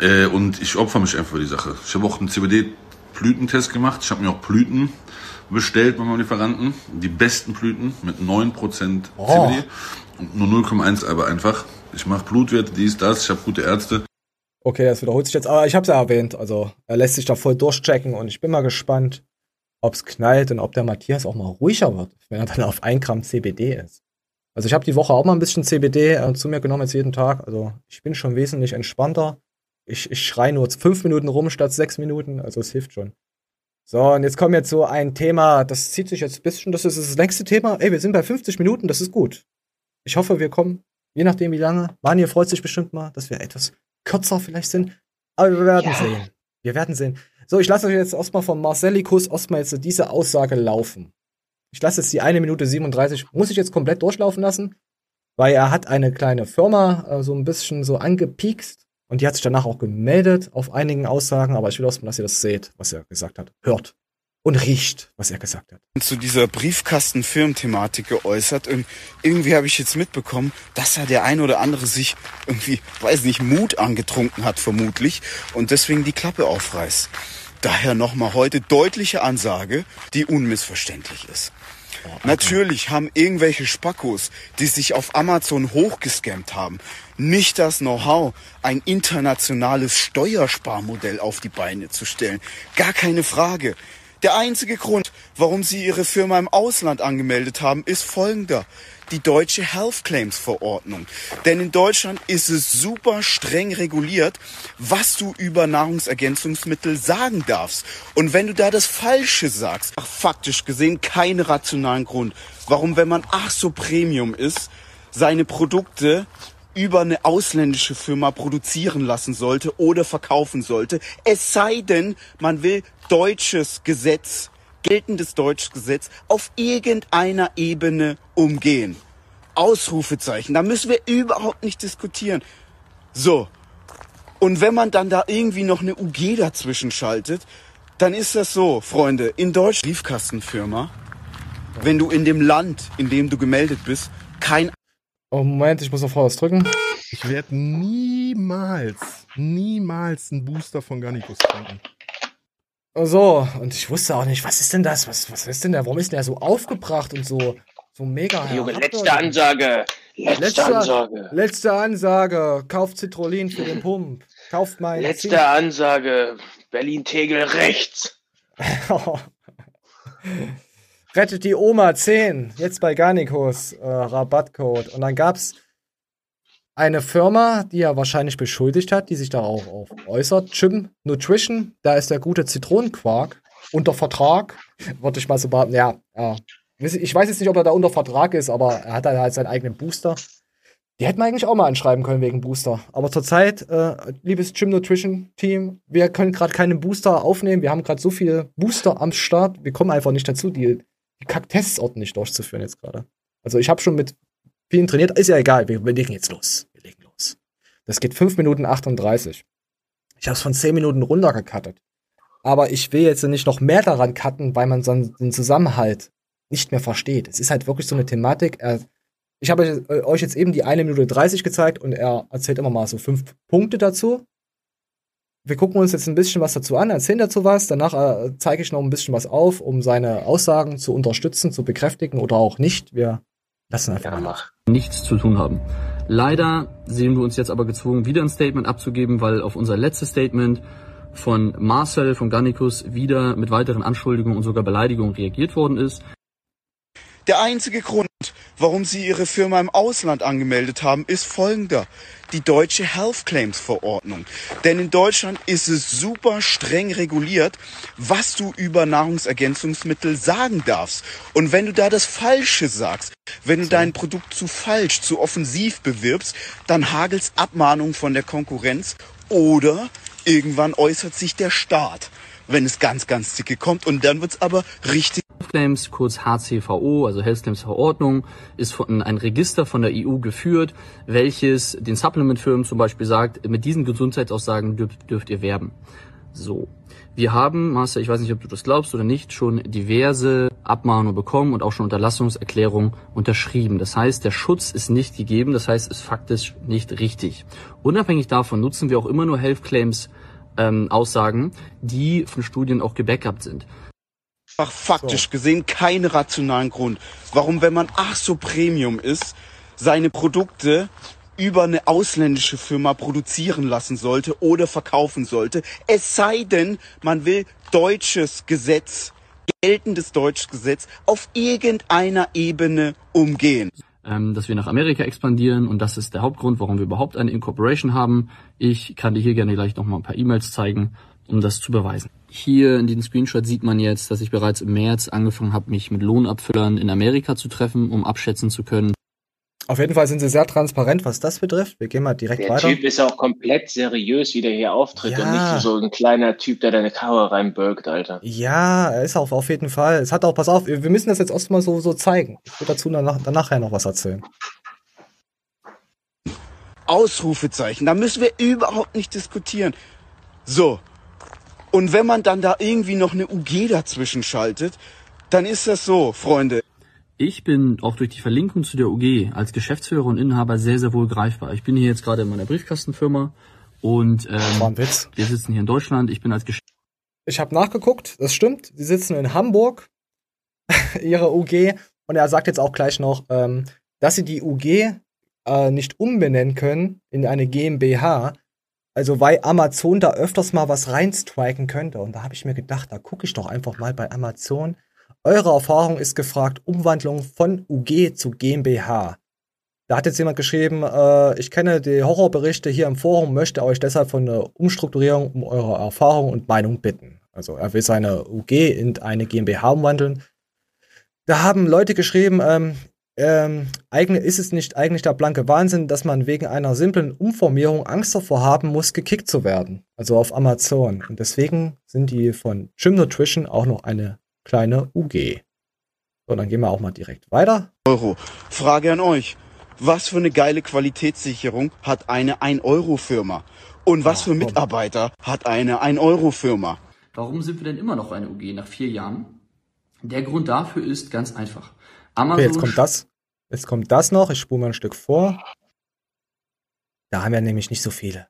äh, und ich opfer mich einfach für die Sache. Ich habe auch einen CBD-Blütentest gemacht. Ich habe mir auch Blüten bestellt bei meinem Lieferanten. Die besten Blüten mit 9% oh. CBD und nur 0,1 aber einfach. Ich mache Blutwerte, dies, das, ich habe gute Ärzte. Okay, das wiederholt sich jetzt, aber ich habe es ja erwähnt. Also er lässt sich da voll durchchecken und ich bin mal gespannt, ob es knallt und ob der Matthias auch mal ruhiger wird, wenn er dann auf 1 Gramm CBD ist. Also ich habe die Woche auch mal ein bisschen CBD äh, zu mir genommen jetzt jeden Tag. Also ich bin schon wesentlich entspannter. Ich, ich schreie nur fünf Minuten rum statt sechs Minuten. Also es hilft schon. So, und jetzt kommt jetzt so ein Thema, das zieht sich jetzt ein bisschen, das ist das längste Thema. Ey, wir sind bei 50 Minuten, das ist gut. Ich hoffe, wir kommen, je nachdem wie lange. Manja freut sich bestimmt mal, dass wir etwas kürzer vielleicht sind. Aber wir werden ja. sehen. Wir werden sehen. So, ich lasse euch jetzt erstmal von Marcellikus erstmal jetzt diese Aussage laufen. Ich lasse jetzt die eine Minute 37, muss ich jetzt komplett durchlaufen lassen, weil er hat eine kleine Firma äh, so ein bisschen so angepiekst und die hat sich danach auch gemeldet auf einigen Aussagen, aber ich will erstmal, dass ihr das seht, was er gesagt hat. Hört und riecht, was er gesagt hat. Zu dieser Briefkasten-Firmen-Thematik geäußert und irgendwie habe ich jetzt mitbekommen, dass da der ein oder andere sich irgendwie, weiß nicht, Mut angetrunken hat vermutlich und deswegen die Klappe aufreißt. Daher nochmal heute deutliche Ansage, die unmissverständlich ist. Oh, Natürlich haben irgendwelche Spackos, die sich auf Amazon hochgescammt haben, nicht das Know-how, ein internationales Steuersparmodell auf die Beine zu stellen. Gar keine Frage. Der einzige Grund, warum sie ihre Firma im Ausland angemeldet haben, ist folgender die deutsche Health Claims Verordnung. Denn in Deutschland ist es super streng reguliert, was du über Nahrungsergänzungsmittel sagen darfst. Und wenn du da das Falsche sagst, ach, faktisch gesehen keinen rationalen Grund, warum, wenn man ach so Premium ist, seine Produkte über eine ausländische Firma produzieren lassen sollte oder verkaufen sollte. Es sei denn, man will deutsches Gesetz geltendes deutsches Gesetz auf irgendeiner Ebene umgehen. Ausrufezeichen, da müssen wir überhaupt nicht diskutieren. So. Und wenn man dann da irgendwie noch eine UG dazwischen schaltet, dann ist das so, Freunde, in Deutsch Briefkastenfirma, wenn du in dem Land, in dem du gemeldet bist, kein Oh Moment, ich muss noch vorher was drücken. Ich werde niemals, niemals einen Booster von Garnicus trinken. So, und ich wusste auch nicht, was ist denn das? Was, was ist denn da? Warum ist denn der so aufgebracht und so, so mega Junge, letzte Ansage. Letzte, letzte, Ansage. Letzte Ansage. Kauft Citrullin für den Pump. Kauft mein. Letzte Zin Ansage. Berlin-Tegel rechts. (laughs) Rettet die Oma 10. Jetzt bei Garnicus. Äh, Rabattcode. Und dann gab's eine Firma, die er wahrscheinlich beschuldigt hat, die sich darauf auch äußert. Chim Nutrition, da ist der gute Zitronenquark unter Vertrag. Würde ich mal so behaupten, ja, ja. Ich weiß jetzt nicht, ob er da unter Vertrag ist, aber er hat halt seinen eigenen Booster. Die hätten wir eigentlich auch mal anschreiben können wegen Booster. Aber zurzeit, äh, liebes Gym Nutrition Team, wir können gerade keinen Booster aufnehmen. Wir haben gerade so viele Booster am Start. Wir kommen einfach nicht dazu, die, die Kacktests ordentlich durchzuführen jetzt gerade. Also ich habe schon mit vielen trainiert. Ist ja egal, wir, wir legen jetzt los. Wir legen los. Das geht 5 Minuten 38. Ich habe es von 10 Minuten runtergekattet. Aber ich will jetzt nicht noch mehr daran cutten, weil man sonst den Zusammenhalt nicht mehr versteht. Es ist halt wirklich so eine Thematik. Ich habe euch jetzt eben die 1 Minute 30 gezeigt und er erzählt immer mal so fünf Punkte dazu. Wir gucken uns jetzt ein bisschen was dazu an, erzählen dazu was. Danach äh, zeige ich noch ein bisschen was auf, um seine Aussagen zu unterstützen, zu bekräftigen oder auch nicht. Wir lassen einfach ja, mal nichts zu tun haben. Leider sehen wir uns jetzt aber gezwungen, wieder ein Statement abzugeben, weil auf unser letztes Statement von Marcel von Gannikus wieder mit weiteren Anschuldigungen und sogar Beleidigungen reagiert worden ist. Der einzige Grund, warum Sie Ihre Firma im Ausland angemeldet haben, ist folgender. Die deutsche Health Claims Verordnung. Denn in Deutschland ist es super streng reguliert, was du über Nahrungsergänzungsmittel sagen darfst. Und wenn du da das Falsche sagst, wenn du dein Produkt zu falsch, zu offensiv bewirbst, dann hagelst Abmahnung von der Konkurrenz oder irgendwann äußert sich der Staat wenn es ganz, ganz dicke kommt. Und dann wird's aber richtig. Claims, kurz HCVO, also Health Claims Verordnung, ist von ein Register von der EU geführt, welches den Supplement-Firmen zum Beispiel sagt, mit diesen Gesundheitsaussagen dürft, dürft ihr werben. So. Wir haben, Master, ich weiß nicht, ob du das glaubst oder nicht, schon diverse Abmahnungen bekommen und auch schon Unterlassungserklärungen unterschrieben. Das heißt, der Schutz ist nicht gegeben, das heißt, ist faktisch nicht richtig. Unabhängig davon nutzen wir auch immer nur Health Claims ähm, Aussagen, die von Studien auch gebackupt sind. Ach, faktisch so. gesehen keinen rationalen Grund, warum, wenn man ach so Premium ist, seine Produkte über eine ausländische Firma produzieren lassen sollte oder verkaufen sollte. Es sei denn, man will deutsches Gesetz, geltendes deutsches Gesetz auf irgendeiner Ebene umgehen. Ähm, dass wir nach Amerika expandieren und das ist der Hauptgrund, warum wir überhaupt eine Incorporation haben. Ich kann dir hier gerne gleich nochmal ein paar E-Mails zeigen, um das zu beweisen. Hier in diesem Screenshot sieht man jetzt, dass ich bereits im März angefangen habe, mich mit Lohnabfüllern in Amerika zu treffen, um abschätzen zu können, auf jeden Fall sind sie sehr transparent, was das betrifft. Wir gehen mal direkt der weiter. Der Typ ist auch komplett seriös, wie der hier auftritt Ja. und nicht so ein kleiner Typ, der deine Karre reinbirgt, Alter. Ja, er ist auch auf jeden Fall. Es hat auch, pass auf, wir müssen das jetzt erstmal so, so zeigen. Ich will dazu danach, danach ja noch was erzählen. Ausrufezeichen. Da müssen wir überhaupt nicht diskutieren. So. Und wenn man dann da irgendwie noch eine UG dazwischen schaltet, dann ist das so, Freunde. Ich bin auch durch die Verlinkung zu der UG als Geschäftsführer und Inhaber sehr, sehr wohl greifbar. Ich bin hier jetzt gerade in meiner Briefkastenfirma und ähm, wir sitzen hier in Deutschland. Ich bin als Gesch Ich habe nachgeguckt, das stimmt. Sie sitzen in Hamburg, (laughs) ihre UG. Und er sagt jetzt auch gleich noch, ähm, dass sie die UG äh, nicht umbenennen können in eine GmbH. Also weil Amazon da öfters mal was reinstriken könnte. Und da habe ich mir gedacht, da gucke ich doch einfach mal bei Amazon. Eure Erfahrung ist gefragt, Umwandlung von UG zu GmbH. Da hat jetzt jemand geschrieben, äh, ich kenne die Horrorberichte hier im Forum, möchte euch deshalb von einer Umstrukturierung um eure Erfahrung und Meinung bitten. Also er will seine UG in eine GmbH umwandeln. Da haben Leute geschrieben, ähm, ähm, ist es nicht eigentlich der blanke Wahnsinn, dass man wegen einer simplen Umformierung Angst davor haben muss, gekickt zu werden. Also auf Amazon. Und deswegen sind die von Gym Nutrition auch noch eine kleine UG. So, dann gehen wir auch mal direkt weiter. Euro. Frage an euch. Was für eine geile Qualitätssicherung hat eine 1-Euro-Firma? Und was für Mitarbeiter hat eine 1-Euro-Firma? Warum sind wir denn immer noch eine UG nach vier Jahren? Der Grund dafür ist ganz einfach. Okay, Amazon jetzt kommt das. Jetzt kommt das noch. Ich spule mal ein Stück vor. Da haben wir nämlich nicht so viele.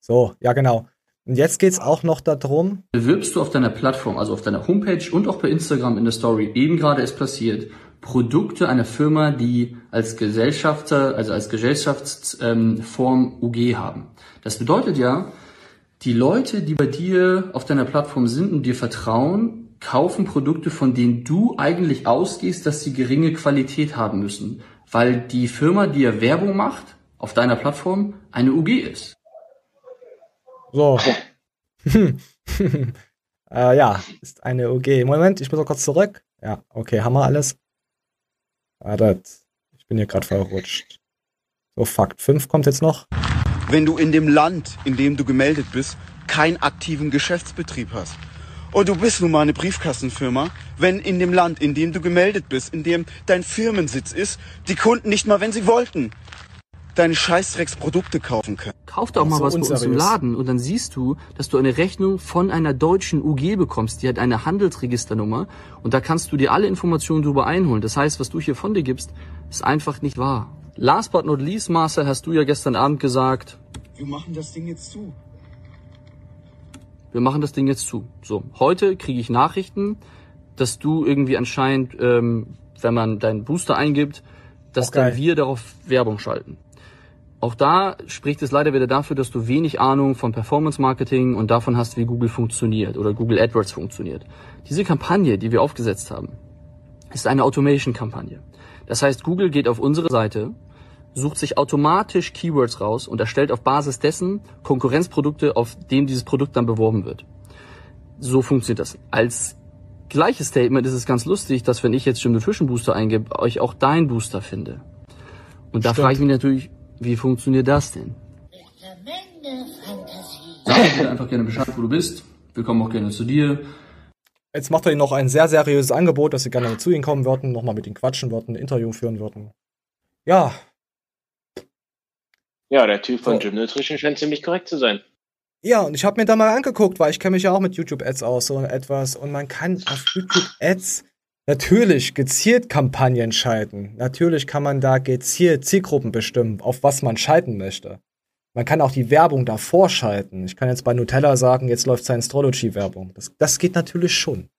So, ja genau. Und jetzt geht's auch noch darum. bewirbst du auf deiner Plattform, also auf deiner Homepage und auch bei Instagram in der Story, eben gerade ist passiert, Produkte einer Firma, die als Gesellschafter, also als Gesellschaftsform UG haben. Das bedeutet ja, die Leute, die bei dir auf deiner Plattform sind und dir vertrauen, kaufen Produkte, von denen du eigentlich ausgehst, dass sie geringe Qualität haben müssen, weil die Firma, die ja Werbung macht auf deiner Plattform, eine UG ist. So. (laughs) äh, ja, ist eine UG. Moment, ich muss noch kurz zurück. Ja, okay, haben wir alles. Wartet. Ich bin hier gerade verrutscht. So, Fakt 5 kommt jetzt noch. Wenn du in dem Land, in dem du gemeldet bist, keinen aktiven Geschäftsbetrieb hast. Und du bist nun mal eine Briefkastenfirma, wenn in dem Land, in dem du gemeldet bist, in dem dein Firmensitz ist, die Kunden nicht mal, wenn sie wollten, deine Scheißdrecksprodukte kaufen können. Kauf doch mal So was bei uns im unseriös. Laden und dann siehst du, dass du eine Rechnung von einer deutschen UG bekommst. Die hat eine Handelsregisternummer und da kannst du dir alle Informationen drüber einholen. Das heißt, was du hier von dir gibst, ist einfach nicht wahr. Last but not least, Marcel, hast du ja gestern Abend gesagt, Wir machen das Ding jetzt zu. wir machen das Ding jetzt zu. So, heute kriege ich Nachrichten, dass du irgendwie anscheinend, ähm, wenn man deinen Booster eingibt, dass geil. dann wir darauf Werbung schalten. Auch da spricht es leider wieder dafür, dass du wenig Ahnung von Performance Marketing und davon hast, wie Google funktioniert oder Google AdWords funktioniert. Diese Kampagne, die wir aufgesetzt haben, ist eine Automation-Kampagne. Das heißt, Google geht auf unsere Seite, sucht sich automatisch Keywords raus und erstellt auf Basis dessen Konkurrenzprodukte, auf dem dieses Produkt dann beworben wird. So funktioniert das. Als gleiches Statement ist es ganz lustig, dass wenn ich jetzt Jim Nutrition Booster eingebe, euch auch dein Booster finde. Und da Stimmt. frage ich mich natürlich, wie funktioniert das denn? Sag mir einfach gerne Bescheid, wo du bist. Wir kommen auch gerne zu dir. Jetzt macht er ihnen noch ein sehr seriöses Angebot, dass sie gerne zu ihnen kommen würden, nochmal mit ihnen quatschen würden, ein Interview führen würden. Ja, Ja, der Typ von So. Gym Nutrition scheint ziemlich korrekt zu sein. Ja, und ich habe mir da mal angeguckt, weil ich kenne mich ja auch mit YouTube-Ads aus, so etwas. Und man kann auf YouTube-Ads natürlich gezielt Kampagnen schalten. Natürlich kann man da gezielt Zielgruppen bestimmen, auf was man schalten möchte. Man kann auch die Werbung davor schalten. Ich kann jetzt bei Nutella sagen, jetzt läuft Scientology-Werbung. Das, das geht natürlich schon.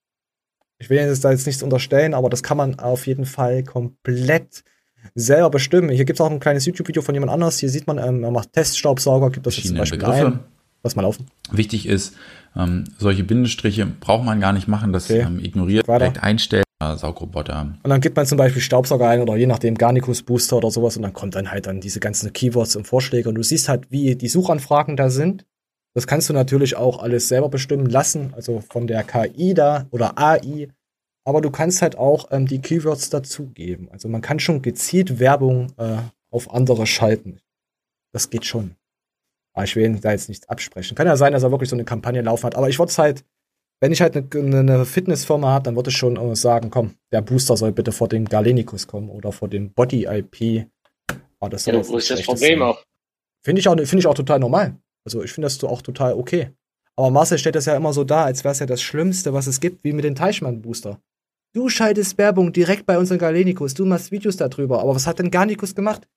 Ich will jetzt da jetzt nichts unterstellen, aber das kann man auf jeden Fall komplett selber bestimmen. Hier gibt es auch ein kleines YouTube-Video von jemand anders. Hier sieht man, ähm, er macht Teststaubsauger, gibt das jetzt zum Beispiel Begriffe. ein. Lass mal laufen. Wichtig ist, ähm, solche Bindestriche braucht man gar nicht machen, das ähm, ignoriert, direkt einstellen. Saugroboter. Und dann gibt man zum Beispiel Staubsauger ein oder je nachdem Garnicus Booster oder sowas und dann kommt dann halt dann diese ganzen Keywords und Vorschläge und du siehst halt, wie die Suchanfragen da sind. Das kannst du natürlich auch alles selber bestimmen lassen, also von der KI da oder AI. Aber du kannst halt auch ähm, die Keywords dazugeben. Also man kann schon gezielt Werbung äh, auf andere schalten. Das geht schon. Aber ich will da jetzt nichts absprechen. Kann ja sein, dass er wirklich so eine Kampagne laufen hat. Aber ich würde es halt, wenn ich halt eine, eine Fitnessfirma habe, dann würde ich schon äh, sagen, komm, der Booster soll bitte vor den Galenicus kommen oder vor den Body IP. Aber das ja, wo ist das Problem sein. auch? Finde ich auch, finde ich auch total normal. Also ich finde das auch total okay. Aber Marcel stellt das ja immer so dar, als wäre es ja das Schlimmste, was es gibt, wie mit den Teichmann-Booster. Du schaltest Werbung direkt bei unseren Galenikus, du machst Videos darüber. Aber was hat denn Garnicus gemacht?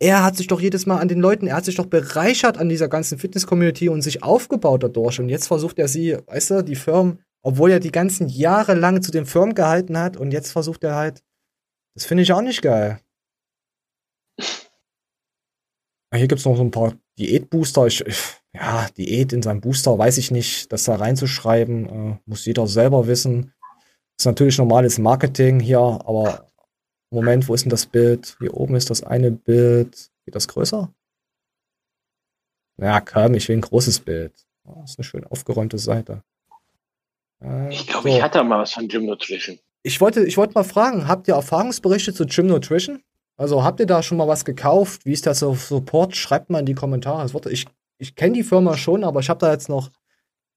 Er hat sich doch jedes Mal an den Leuten, er hat sich doch bereichert an dieser ganzen Fitness-Community und sich aufgebaut dadurch. Und jetzt versucht er sie, weißt du, die Firmen, obwohl er die ganzen Jahre lang zu den Firmen gehalten hat und jetzt versucht er halt, das finde ich auch nicht geil. (laughs) Hier gibt es noch so ein paar Diätbooster. Ja, Diät in seinem Booster weiß ich nicht, das da reinzuschreiben, äh, muss jeder selber wissen. Ist natürlich normales Marketing hier, aber Moment, wo ist denn das Bild? Hier oben ist das eine Bild. Geht das größer? Ja, komm, ich will ein großes Bild. Oh, das ist eine schön aufgeräumte Seite. Äh, ich glaube, so. ich hatte mal was von Gym Nutrition. Ich wollte, ich wollte mal fragen, habt ihr Erfahrungsberichte zu Gym Nutrition? Also habt ihr da schon mal was gekauft? Wie ist das auf Support? Schreibt mal in die Kommentare. Ich, ich kenne die Firma schon, aber ich habe da jetzt noch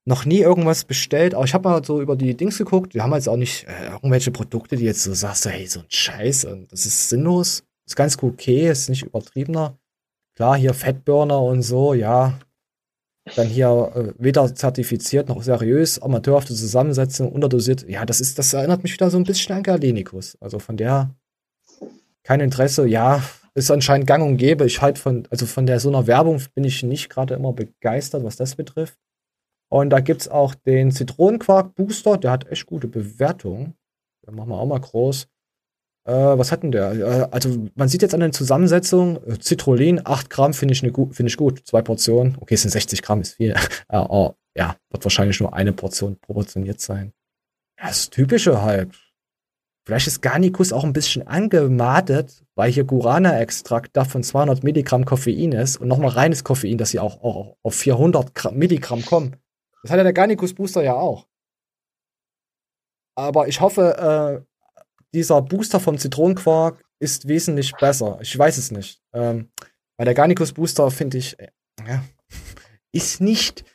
noch nie irgendwas bestellt, aber ich habe mal so über die Dings geguckt. Wir haben jetzt auch nicht äh, irgendwelche Produkte, die jetzt so sagst, hey, so ein Scheiß, und das ist sinnlos. Ist ganz okay, ist nicht übertriebener. Klar, hier Fettburner und so, ja. Dann hier äh, weder zertifiziert noch seriös, amateurhafte Zusammensetzung, unterdosiert. Ja, das ist, das erinnert mich wieder so ein bisschen an Galenikus. Also von der kein Interesse, ja, ist anscheinend gang und gäbe. Ich halt von, also von der so einer Werbung bin ich nicht gerade immer begeistert, was das betrifft. Und da gibt es auch den Zitronenquark-Booster, der hat echt gute Bewertungen. Den machen wir auch mal groß. Äh, was hat denn der? Äh, also, man sieht jetzt an den Zusammensetzungen, äh, Citrullin, 8 Gramm finde ich, ne, find ich gut. Zwei Portionen. Okay, es sind 60 Gramm, ist viel. (laughs) oh, ja, wird wahrscheinlich nur eine Portion proportioniert sein. Ja, das Typische halt. Vielleicht ist Garnicus auch ein bisschen angematet, weil hier Guarana-Extrakt davon 200 Milligramm Koffein ist und nochmal reines Koffein, dass sie auch, auch auf 400 Milligramm kommen. Das hat ja der Garnicus Booster ja auch. Aber ich hoffe, äh, dieser Booster vom Zitronenquark ist wesentlich besser. Ich weiß es nicht. Ähm, weil der Garnicus Booster, finde ich, äh, (laughs) ist nicht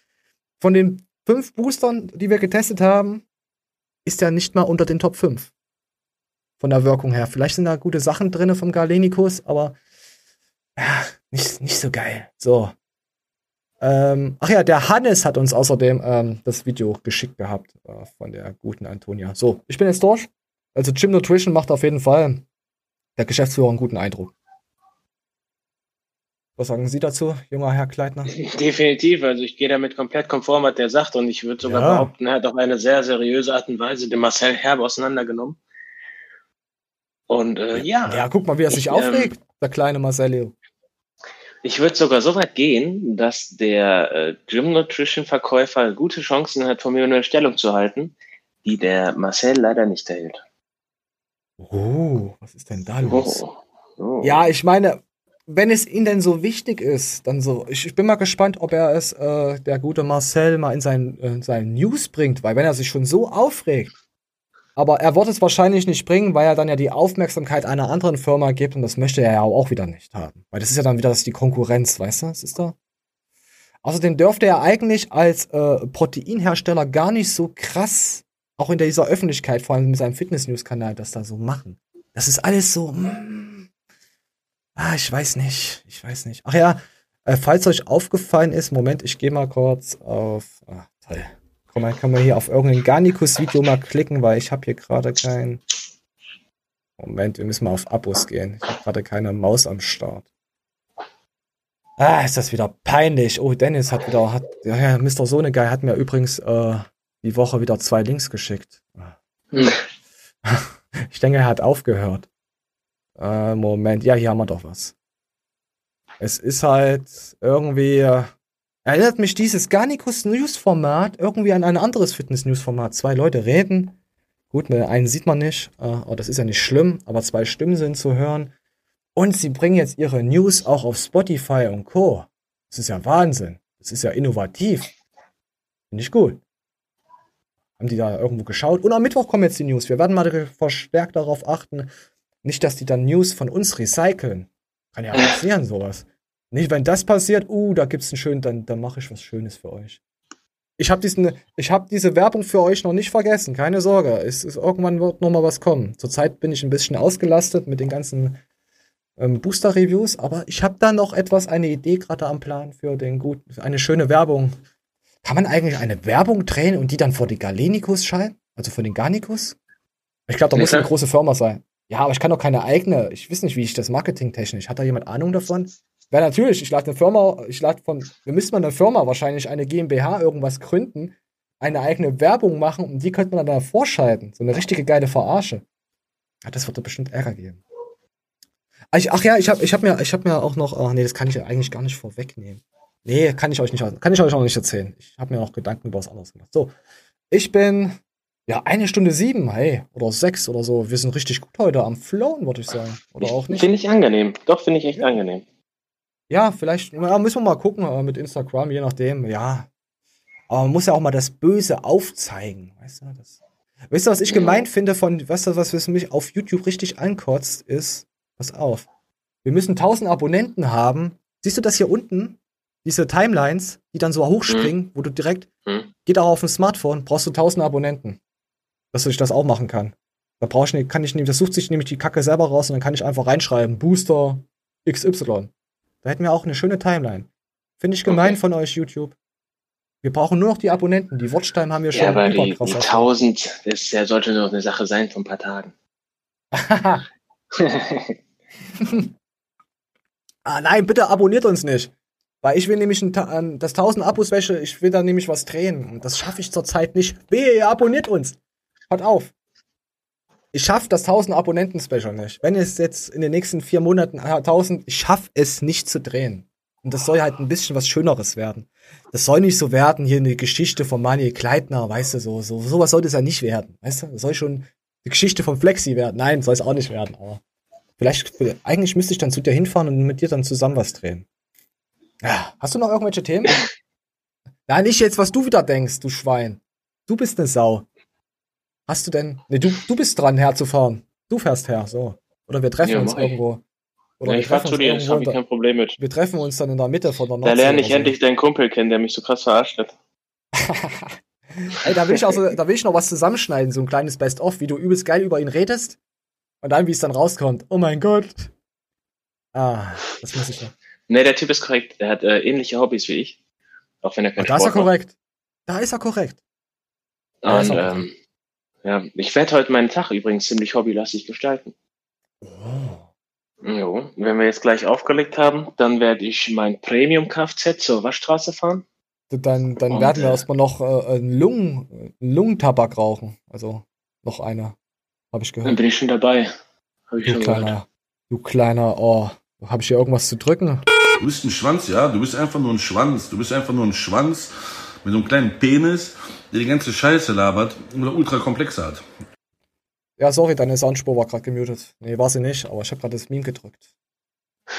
von den fünf Boostern, die wir getestet haben, ist er nicht mal unter den Top 5. Von der Wirkung her. Vielleicht sind da gute Sachen drin vom Galenicus, aber ja, nicht, nicht so geil. So. Ähm, ach ja, der Hannes hat uns außerdem ähm, das Video geschickt gehabt äh, von der guten Antonia. So, ich bin jetzt durch. Also Gym Nutrition macht auf jeden Fall der Geschäftsführer einen guten Eindruck. Was sagen Sie dazu, junger Herr Kleitner? (laughs) Definitiv, also ich gehe damit komplett konform, was der sagt und ich würde sogar ja. behaupten, er hat auf eine sehr seriöse Art und Weise den Marcel Herbe auseinandergenommen. Und äh, ja. Ja, guck mal, wie er sich ich, aufregt, ähm, der kleine Marcelio. Ich würde sogar so weit gehen, dass der äh, Gym Nutrition Verkäufer gute Chancen hat, von mir eine Stellung zu halten, die der Marcel leider nicht erhält. Oh, was ist denn da los? Oh, oh. Ja, ich meine, wenn es ihm denn so wichtig ist, dann so. Ich, ich bin mal gespannt, ob er es, äh, der gute Marcel, mal in seinen, äh, seinen News bringt, weil wenn er sich schon so aufregt, aber er wird es wahrscheinlich nicht bringen, weil er dann ja die Aufmerksamkeit einer anderen Firma gibt und das möchte er ja auch wieder nicht haben. Weil das ist ja dann wieder das die Konkurrenz, weißt du? Das ist da. Außerdem dürfte er eigentlich als äh, Proteinhersteller gar nicht so krass, auch in dieser Öffentlichkeit, vor allem mit seinem Fitness-News-Kanal, das da so machen. Das ist alles so. Mm, ah, ich weiß nicht. Ich weiß nicht. Ach ja, äh, falls euch aufgefallen ist, Moment, ich gehe mal kurz auf. Ah, toll. Komm mal, kann man hier auf irgendein Garnicus-Video mal klicken, weil ich habe hier gerade kein. Moment, wir müssen mal auf Abos gehen. Ich habe gerade keine Maus am Start. Ah, ist das wieder peinlich. Oh, Dennis hat wieder, hat, ja, ja Mr. Sohnegeil hat mir übrigens äh, die Woche wieder zwei Links geschickt. (laughs) ich denke, er hat aufgehört. Äh, Moment, ja, hier haben wir doch was. Es ist halt irgendwie, Erinnert mich dieses Garnicus News Format irgendwie an ein anderes Fitness News Format. Zwei Leute reden, Gut, ne, einen sieht man nicht, aber das ist ja nicht schlimm, aber zwei Stimmen sind zu hören. Und sie bringen jetzt ihre News auch auf Spotify und Co. Das ist ja Wahnsinn. Das ist ja innovativ. Finde ich gut. Haben die da irgendwo geschaut? Und am Mittwoch kommen jetzt die News. Wir werden mal verstärkt darauf achten, nicht, dass die dann News von uns recyceln. Kann ja passieren, sowas. Nicht, wenn das passiert, uh, da gibt's einen schönen, dann, dann mache ich was Schönes für euch. Ich habe diesen, ich habe diese Werbung für euch noch nicht vergessen, keine Sorge. Es ist, irgendwann wird noch mal was kommen. Zurzeit bin ich ein bisschen ausgelastet mit den ganzen ähm, Booster-Reviews, aber ich habe da noch etwas, eine Idee gerade am Plan für den guten, eine schöne Werbung. Kann man eigentlich eine Werbung drehen und die dann vor die Galenicus schalten? Also vor den Garnicus? Ich glaube, da muss eine große Firma sein. Ja, aber ich kann doch keine eigene. Ich weiß nicht, wie ich das marketingtechnisch. Hat da jemand Ahnung davon? Ja, natürlich. Ich lade eine Firma, ich lade von, wir müssen mal eine Firma, wahrscheinlich eine GmbH, irgendwas gründen, eine eigene Werbung machen und die könnte man dann da vorschalten. So eine richtige geile Verarsche. Ja, das wird doch bestimmt Ärger geben. Ich, ach ja, ich habe ich hab mir, ich hab mir auch noch, ach nee, das kann ich eigentlich gar nicht vorwegnehmen. Nee, kann ich euch nicht, kann ich euch auch nicht erzählen. Ich habe mir auch Gedanken über was anderes gemacht. So, ich bin, ja, eine Stunde sieben, hey, oder sechs oder so. Wir sind richtig gut heute am Flown, würde ich sagen. Oder auch nicht? Finde ich angenehm. Doch, finde ich echt ja. angenehm. Ja, vielleicht, ja, müssen wir mal gucken mit Instagram, je nachdem, ja. Aber man muss ja auch mal das Böse aufzeigen, weißt du? Das, weißt du, was ich gemeint finde von, weißt du, was mich auf YouTube richtig ankotzt, ist, Pass auf. Wir müssen 1000 Abonnenten haben. Siehst du das hier unten? Diese Timelines, die dann so hochspringen, mhm. wo du direkt, mhm. geht auch auf dem Smartphone, brauchst du 1000 Abonnenten. Dass ich das auch machen kann. Da brauche ich kann ich das sucht sich nämlich die Kacke selber raus und dann kann ich einfach reinschreiben, Booster XY. Da hätten wir auch eine schöne Timeline. Finde ich gemein okay. von euch, YouTube. Wir brauchen nur noch die Abonnenten. Die Watchtime haben wir schon. Ja, aber die, die 1000, das ja, sollte nur eine Sache sein von ein paar Tagen. (laughs) ah nein, bitte abonniert uns nicht. Weil ich will nämlich ein, das 1000 Abos wäsche, ich will da nämlich was drehen. Und das schaffe ich zurzeit nicht. Wehe, ihr abonniert uns. Hört auf. Ich schaffe das 1000 Abonnenten-Special nicht. Wenn es jetzt in den nächsten vier Monaten 1000, äh, ich schaffe es nicht zu drehen. Und das soll halt ein bisschen was Schöneres werden. Das soll nicht so werden, hier eine Geschichte von Manuel Kleitner, weißt du, so, so, sowas sollte es ja nicht werden, weißt du? Das soll schon die Geschichte von Flexi werden. Nein, soll es auch nicht werden, aber vielleicht, eigentlich müsste ich dann zu dir hinfahren und mit dir dann zusammen was drehen. Ja, hast du noch irgendwelche Themen? (laughs) Nein, nicht jetzt, was du wieder denkst, du Schwein. Du bist eine Sau. Hast du denn, ne, du, du bist dran, herzufahren. Du fährst her, so. Oder wir treffen ja, uns irgendwo. Oder ja, ich fahr zu dir, das habe ich kein Problem mit. Wir treffen uns dann in der Mitte von der Nordsee. Da lerne ich endlich deinen Kumpel kennen, der mich so krass verarscht hat. (laughs) Ey, da will ich auch so, da will ich noch was zusammenschneiden, so ein kleines Best-of, wie du übelst geil über ihn redest. Und dann, wie es dann rauskommt. Oh mein Gott. Ah, das muss ich noch. Ne, der Typ ist korrekt. Er hat äh, ähnliche Hobbys wie ich. Auch wenn er kein Da ist er korrekt. Macht. Da ist er korrekt. Da Und, er ähm, ja, ich werde heute meinen Tag übrigens ziemlich hobbylastig gestalten. Oh. Jo, wenn wir jetzt gleich aufgelegt haben, dann werde ich mein Premium-Kfz zur Waschstraße fahren. Dann, dann werden wir äh, erstmal noch äh, einen Lungen, Lungentabak rauchen. Also noch einer. Habe ich gehört. Dann bin ich schon dabei. Hab ich du schon kleiner, gehört. du kleiner, oh, habe ich hier irgendwas zu drücken? Du bist ein Schwanz, ja. Du bist einfach nur ein Schwanz. Du bist einfach nur ein Schwanz mit so einem kleinen Penis, der die ganze Scheiße labert und ultra komplexe hat. Ja, sorry, deine Soundspur war gerade gemutet. Nee, war sie nicht, aber ich habe gerade das Meme gedrückt.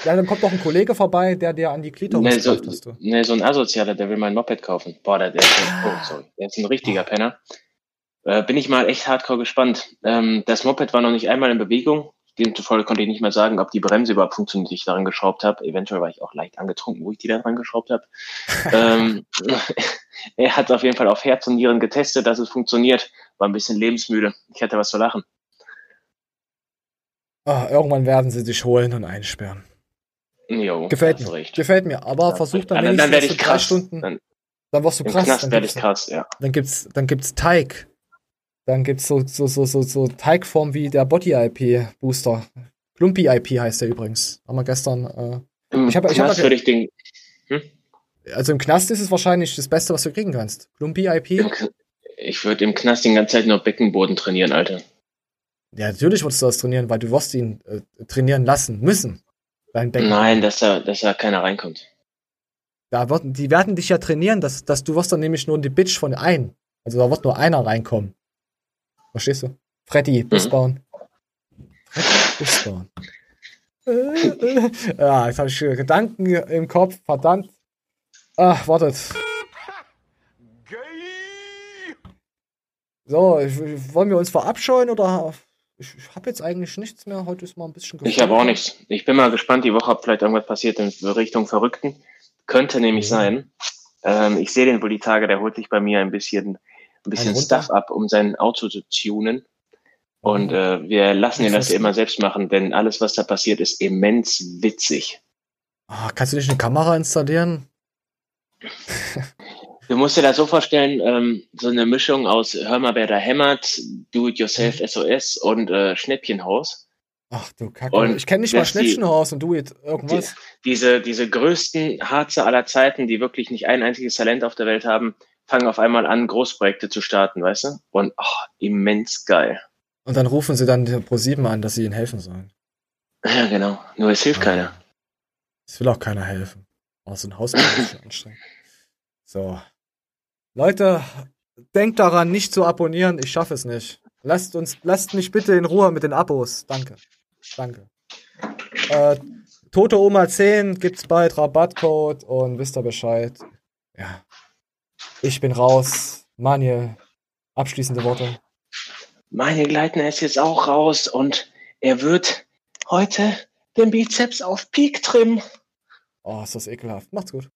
Ja, dann kommt doch ein Kollege vorbei, der dir an die Klitoris nee, so, hast du. Nee, so ein Asozialer, der will mein Moped kaufen. Boah, der, der, ist, oh, sorry, der ist ein richtiger Penner. Äh, bin ich mal echt hardcore gespannt. Ähm, das Moped war noch nicht einmal in Bewegung. Demzufolge konnte ich nicht mehr sagen, ob die Bremse überhaupt funktioniert, die ich daran geschraubt habe. Eventuell war ich auch leicht angetrunken, wo ich die da dran geschraubt habe. (laughs) ähm, (laughs) er hat auf jeden Fall auf Herz und Nieren getestet, dass es funktioniert. War ein bisschen lebensmüde. Ich hatte was zu lachen. Ah, irgendwann werden sie dich holen und einsperren. Jo, gefällt mir. Recht. Gefällt mir. Aber ja, versuch dann, dann, dann werde ich krass. Stunden. Dann, dann wirst du krass. Knast werde ich krass, ja. Dann gibt's, dann gibt's Teig. Dann gibt's so, so, so, so, so Teigform wie der Body-IP-Booster. Klumpi-IP heißt der übrigens. Haben wir gestern. Äh, Im ich hab, ich Knast hab, würde ich den. Hm? Also im Knast ist es wahrscheinlich das Beste, was du kriegen kannst. Klumpi-IP. Ich würde im Knast die ganze Zeit nur Beckenboden trainieren, Alter. Ja, natürlich würdest du das trainieren, weil du wirst ihn äh, trainieren lassen müssen. Dein Becken. Nein, dass da, dass da keiner reinkommt. Da wird, die werden dich ja trainieren, dass, dass du wirst dann nämlich nur die Bitch von ein. Also da wird nur einer reinkommen. Verstehst du? Freddy, Busbauen. Freddy, Busbauen. ja, (laughs) jetzt habe ich Gedanken im Kopf, verdammt. Ach, wartet. So, ich, wollen wir uns verabscheuen oder ich, ich habe jetzt eigentlich nichts mehr. Heute ist mal ein bisschen Ich habe auch nichts. Ich bin mal gespannt die Woche, ob vielleicht irgendwas passiert in Richtung Verrückten. Könnte nämlich ja. sein. Ähm, ich sehe den wohl die Tage, der holt sich bei mir ein bisschen, ein bisschen Stuff ab, um sein Auto zu tunen. Und mhm. äh, wir lassen ihn das immer selbst machen, denn alles, was da passiert, ist immens witzig. Oh, kannst du nicht eine Kamera installieren? (laughs) Du musst dir das so vorstellen, ähm, so eine Mischung aus Hör mal, wer da hämmert, Do-it-yourself SOS und äh, Schnäppchenhaus. Ach du Kacke. Und ich kenne nicht mal Schnäppchenhaus die, und du jetzt irgendwas. Die, diese, diese größten Harze aller Zeiten, die wirklich nicht ein einziges Talent auf der Welt haben, fangen auf einmal an, Großprojekte zu starten, weißt du? Und oh, immens geil. Und dann rufen sie dann Pro 7 an, dass sie ihnen helfen sollen. Ja, genau. Nur es hilft ja. keiner. Es will auch keiner helfen. Oh, so ein Haus ist anstrengend. So. Leute, denkt daran, nicht zu abonnieren. Ich schaffe es nicht. Lasst uns, lasst mich bitte in Ruhe mit den Abos. Danke. Danke. Äh, Tote Oma 10 gibt's bald Rabattcode und wisst ihr Bescheid. Ja. Ich bin raus. Manuel, abschließende Worte. Meine Gleitner ist jetzt auch raus und er wird heute den Bizeps auf Peak trimmen. Oh, ist das ekelhaft. Macht's gut.